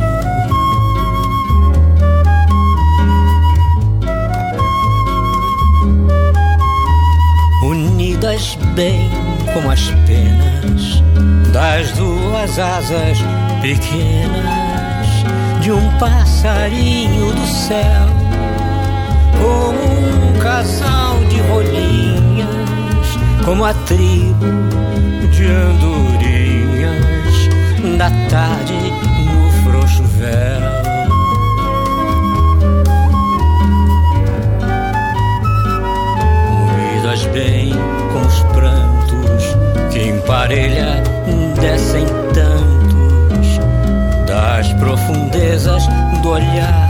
Unidas bem como as penas das duas asas pequenas de um passarinho do céu, como um casal de rolinho como a tribo de andorinhas da tarde no frouxo véu. Unidas bem com os prantos que emparelha descem tantos das profundezas do olhar,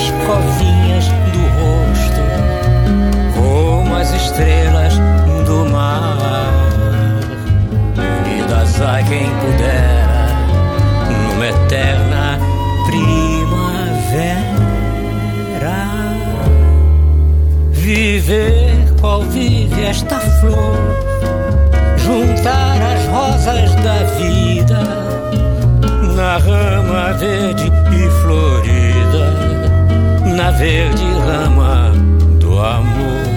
as covinhas do rosto, como as estrelas do mar. Unidas a quem pudera, numa eterna primavera. Viver qual vive esta flor, juntar as rosas da vida na rama verde e florida, na verde rama do amor.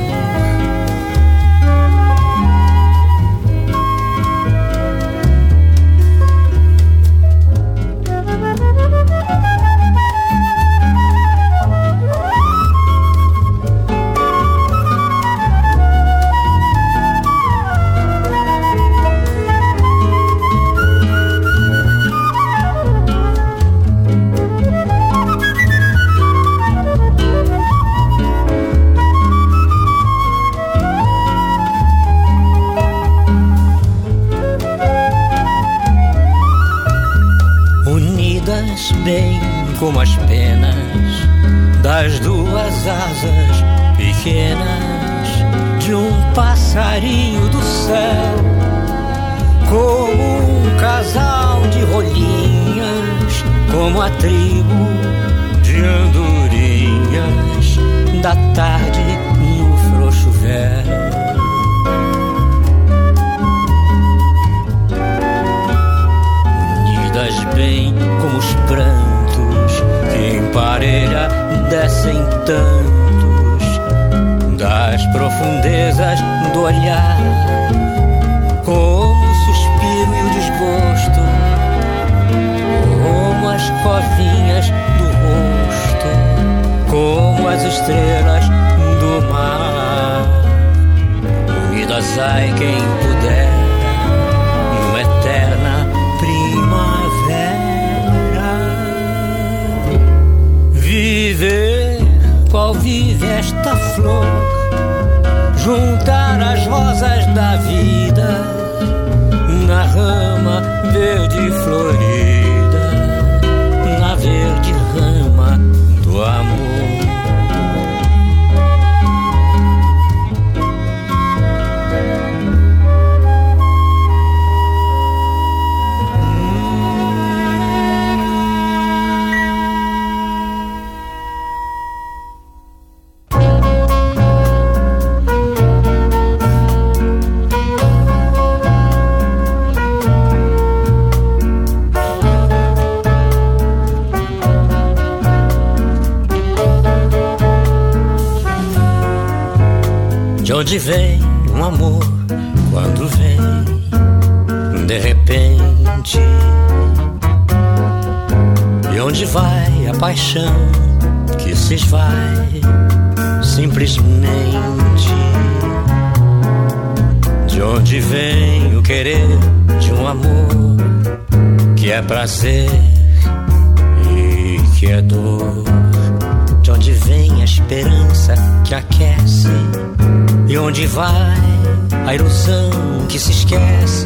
A ilusão que se esquece?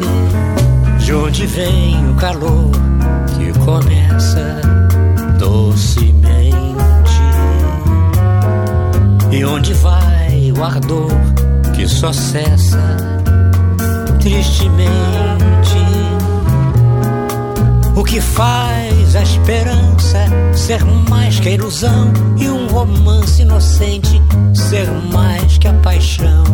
De onde vem o calor que começa docemente? E onde vai o ardor que só cessa tristemente? O que faz a esperança ser mais que a ilusão e um romance inocente ser mais que a paixão?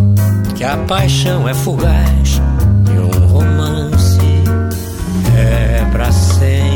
Que a paixão é fugaz e um romance é pra sempre.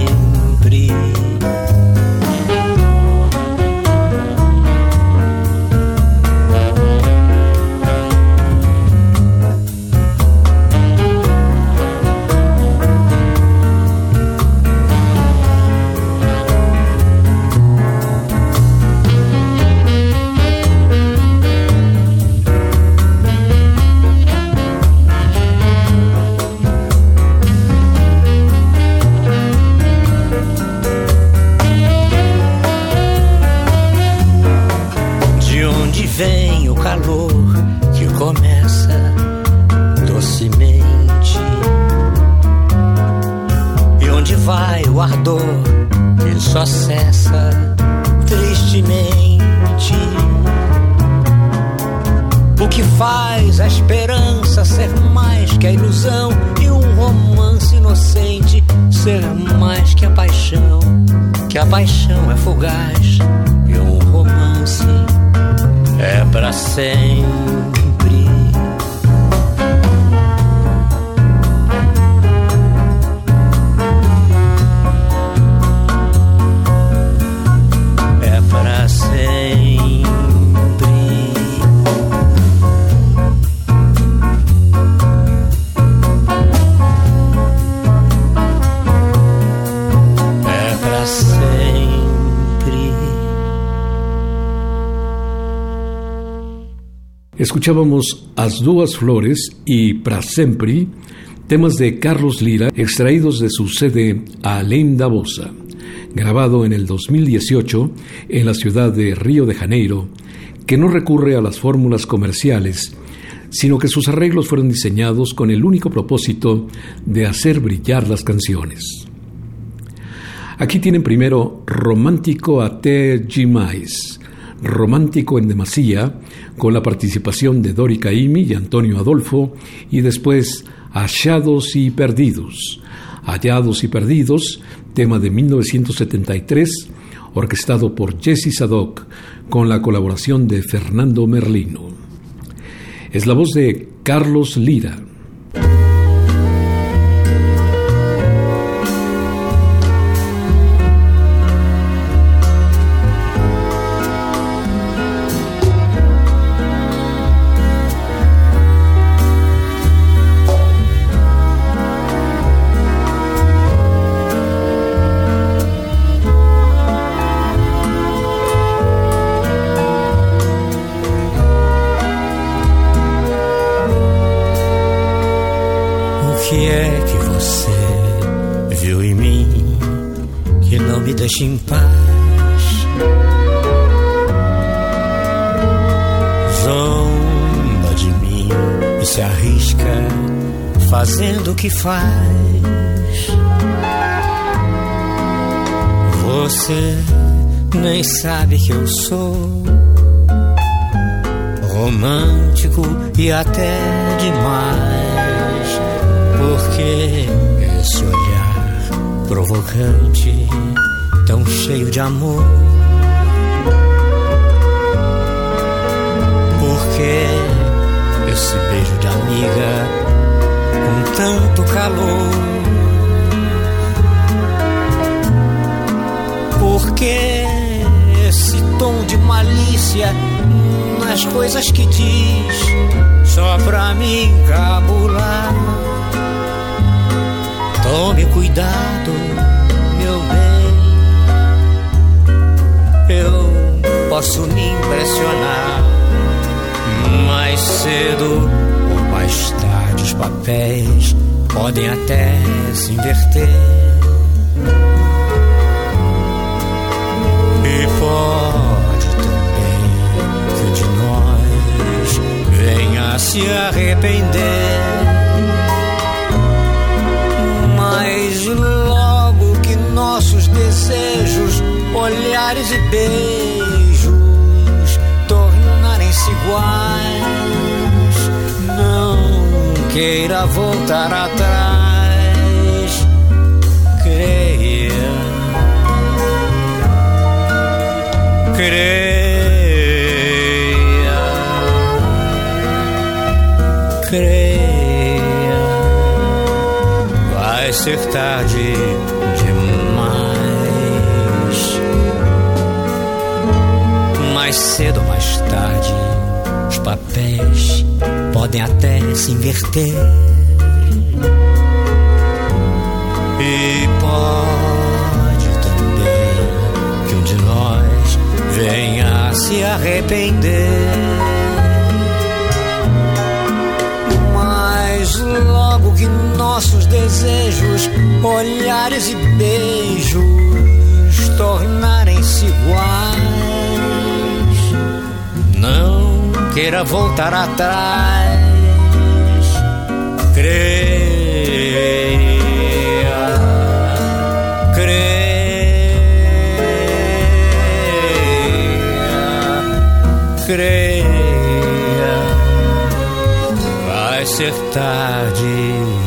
Escuchábamos As Duas Flores y Pra Sempre, temas de Carlos Lira extraídos de su sede Além da Bossa, grabado en el 2018 en la ciudad de Río de Janeiro, que no recurre a las fórmulas comerciales, sino que sus arreglos fueron diseñados con el único propósito de hacer brillar las canciones. Aquí tienen primero Romántico até demais, Romántico en demasía, con la participación de Dori Caimi y Antonio Adolfo, y después Hallados y Perdidos. Hallados y Perdidos, tema de 1973, orquestado por Jesse Sadoc, con la colaboración de Fernando Merlino. Es la voz de Carlos Lira. Faz. Você nem sabe que eu sou romântico e até demais. Porque esse olhar provocante tão cheio de amor. Porque esse beijo de amiga com tanto calor? Porque esse tom de malícia nas coisas que diz só pra me encabular? Tome cuidado, meu bem eu posso me impressionar. Mais cedo ou mais tarde os papéis podem até se inverter. E pode também que de nós venha a se arrepender. Mas logo que nossos desejos olhares e beijos tornarem-se iguais. Queira voltar atrás, creia, creia, creia, vai ser tarde mais cedo ou mais tarde, os papéis podem até se inverter. E pode também que um de nós venha a se arrepender. Mas logo que nossos desejos, olhares e beijos tornarem-se iguais queira voltar atrás. Creia, creia, creia, vai ser tarde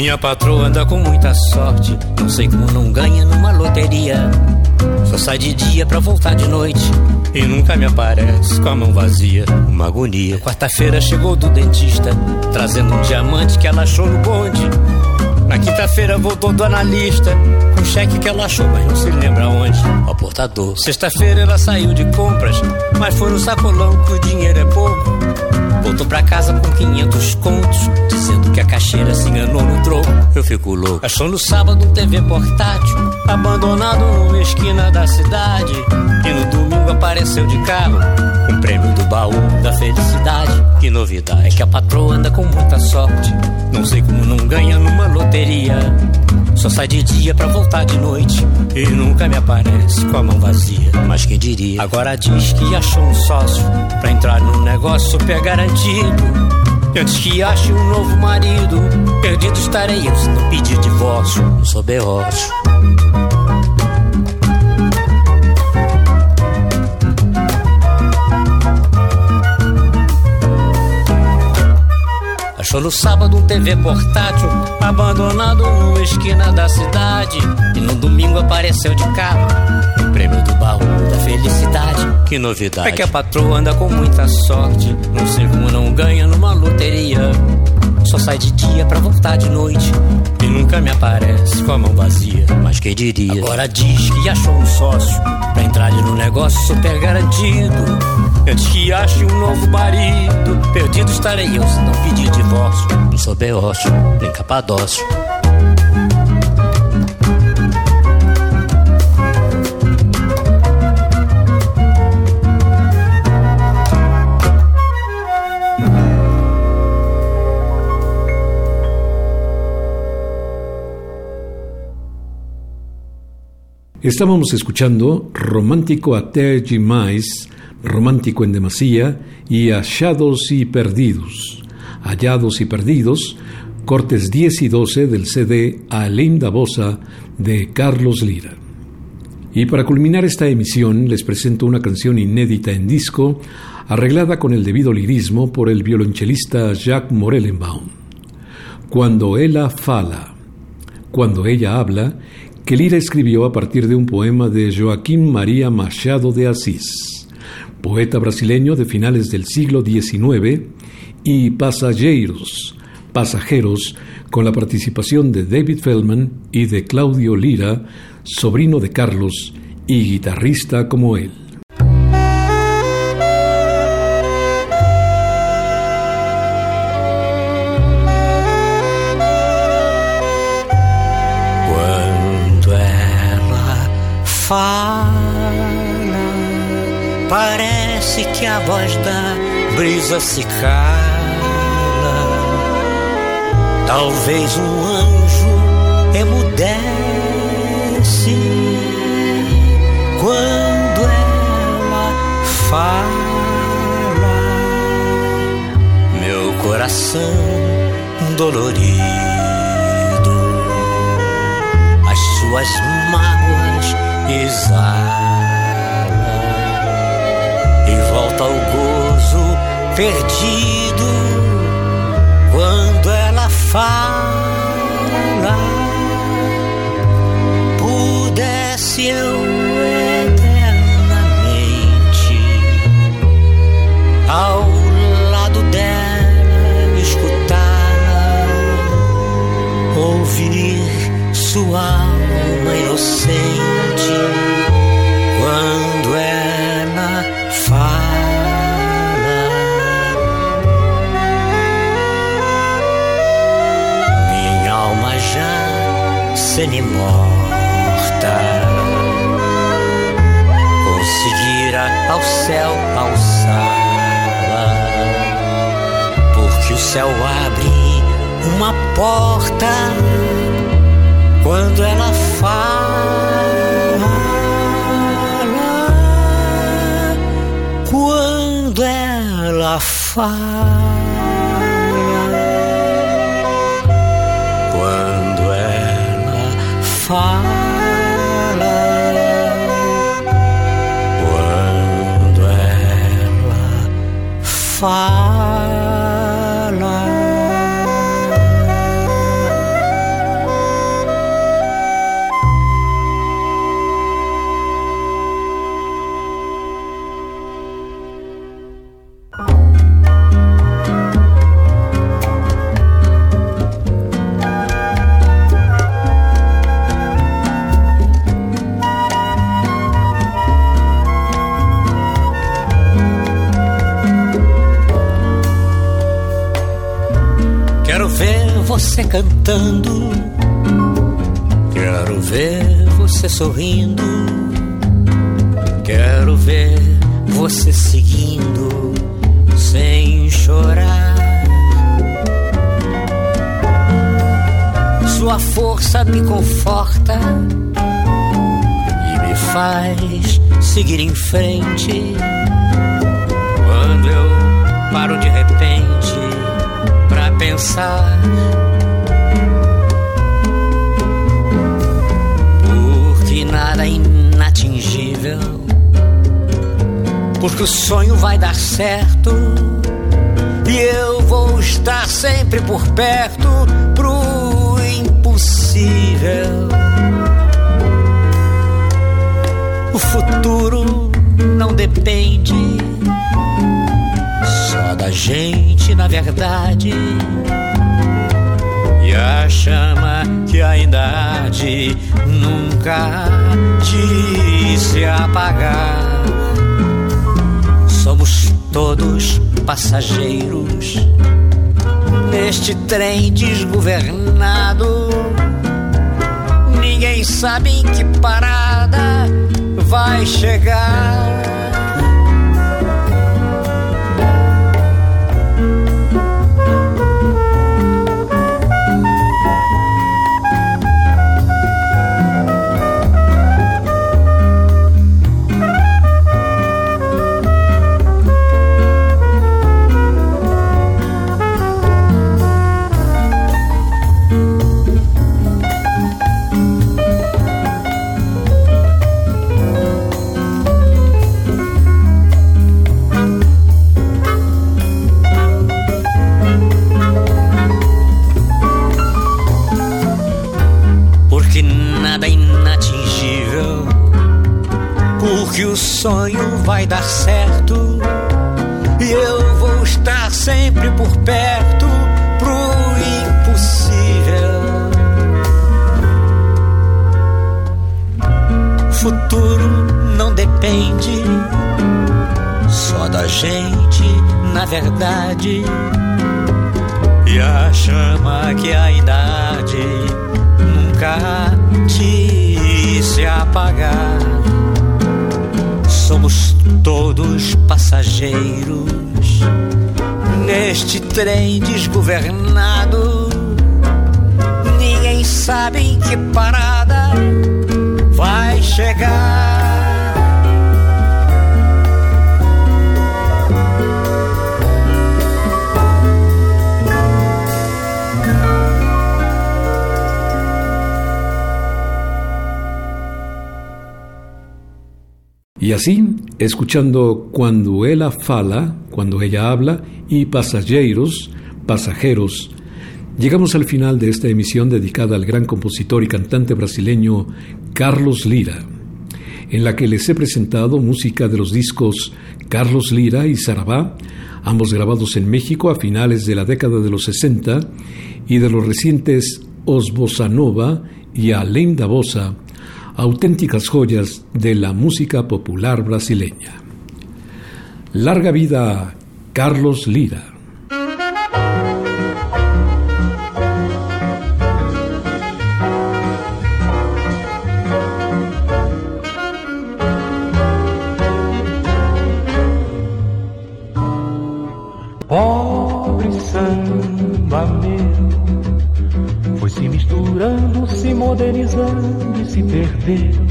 Minha patroa anda com muita sorte. Não sei como não ganha numa loteria. Só sai de dia pra voltar de noite. E nunca me aparece com a mão vazia. Uma agonia. Quarta-feira chegou do dentista. Trazendo um diamante que ela achou no bonde. Na quinta-feira voltou do analista. Com um cheque que ela achou, mas não se lembra onde. Ao portador. Sexta-feira ela saiu de compras. Mas foi no sacolão que o dinheiro é pouco. Voltou pra casa com 500 contos, dizendo que a caixeira se enganou no troco. Eu fico louco. Achou no sábado um TV portátil, abandonado numa esquina da cidade. E no domingo apareceu de carro, um prêmio do baú da felicidade. Que novidade é que a patroa anda com muita sorte. Não sei como não ganha numa loteria. Só sai de dia pra voltar de noite. E nunca me aparece com a mão vazia. Mas quem diria? Agora diz que achou um sócio pra entrar num negócio super garantido. E antes que ache um novo marido, perdido estarei eu se não pedir divórcio. Não sou berrocho. Achou no sábado um TV portátil, abandonado numa esquina da cidade. E no domingo apareceu de carro, o prêmio do baú da felicidade. Que novidade! É que a patroa anda com muita sorte, não como não ganha numa loteria. Só sai de dia pra voltar de noite E nunca me aparece com a mão vazia Mas quem diria Agora diz que achou um sócio Pra entrar no negócio super garantido Antes que ache um novo marido. Perdido estarei eu se não pedir divórcio. Não sou beócio, nem capadócio. Estábamos escuchando Romántico até demais, Romántico en demasía y Hallados y Perdidos. Hallados y Perdidos, cortes 10 y 12 del CD A Linda Bosa de Carlos Lira. Y para culminar esta emisión les presento una canción inédita en disco, arreglada con el debido lirismo por el violonchelista Jacques Morellenbaum. Cuando ella fala, cuando ella habla, que Lira escribió a partir de un poema de Joaquín María Machado de Asís, poeta brasileño de finales del siglo XIX, y Pasajeros, Pasajeros, con la participación de David Feldman y de Claudio Lira, sobrino de Carlos y guitarrista como él. Parece que a voz da brisa se cala. Talvez um anjo emudece quando ela fala. Meu coração dolorido, as suas mágoas exalam perdido quando ela fala. Pudesse eu eternamente ao lado dela escutá-la, ouvir sua alma inocente semi-morta. Conseguira ao céu alçá-la, porque o céu abre uma porta quando ela fala. Quando ela fala. Fala você cantando. Quero ver você sorrindo. Quero ver você seguindo sem chorar. Sua força me conforta e me faz seguir em frente. Quando eu paro de repente pensar nada inatingível. Porque o sonho vai dar certo. E eu vou estar sempre por perto pro impossível. O futuro não depende só da gente, na verdade e a chama que ainda há de nunca de se apagar. Somos todos passageiros neste trem desgovernado. Ninguém sabe em que parada vai chegar. Escuchando cuando ella fala, cuando ella habla, y pasajeros, pasajeros, llegamos al final de esta emisión dedicada al gran compositor y cantante brasileño Carlos Lira, en la que les he presentado música de los discos Carlos Lira y Sarabá, ambos grabados en México a finales de la década de los 60, y de los recientes Os Nova y Além da Bossa, auténticas joyas de la música popular brasileña. Larga vida Carlos Lira. Se perderam.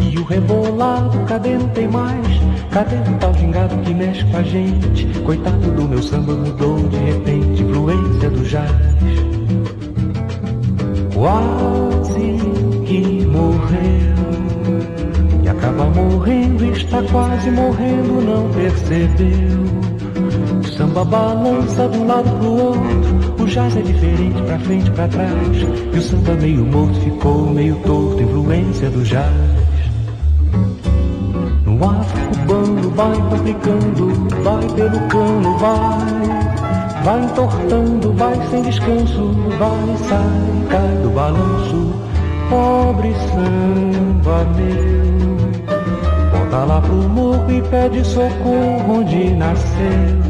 E o rebolado, cadê não tem mais? Cadê o tal gingado que mexe com a gente? Coitado do meu samba mudou de repente, influência do jazz. Quase que morreu. E acaba morrendo, está quase morrendo, não percebeu. Samba balança de um lado pro outro. O jazz é diferente, pra frente, pra trás. E o samba meio morto ficou meio torto, influência do jazz. No afro cubano vai complicando, vai pelo cano, vai. Vai entortando, vai sem descanso, vai, sai, cai do balanço. Pobre samba meu, volta lá pro morro e pede socorro onde nasceu.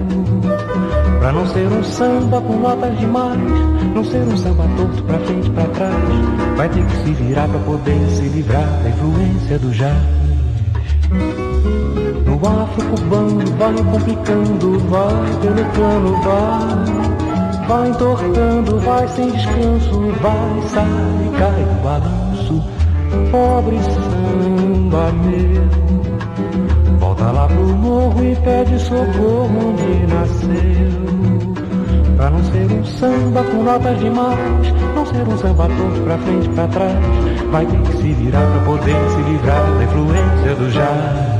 Pra não ser um samba com notas demais, não ser um samba torto pra frente e pra trás, vai ter que se virar pra poder se livrar da influência do jazz. No afro cubano vai complicando, vai pelo plano, vai, vai entortando, vai sem descanso, vai, sai, cai do balanço, pobre samba meu. Volta lá pro morro e pede socorro onde nasceu. Pra não ser um samba com notas demais, não ser um samba todo pra frente e pra trás, vai ter que se virar pra poder se livrar da influência do jazz.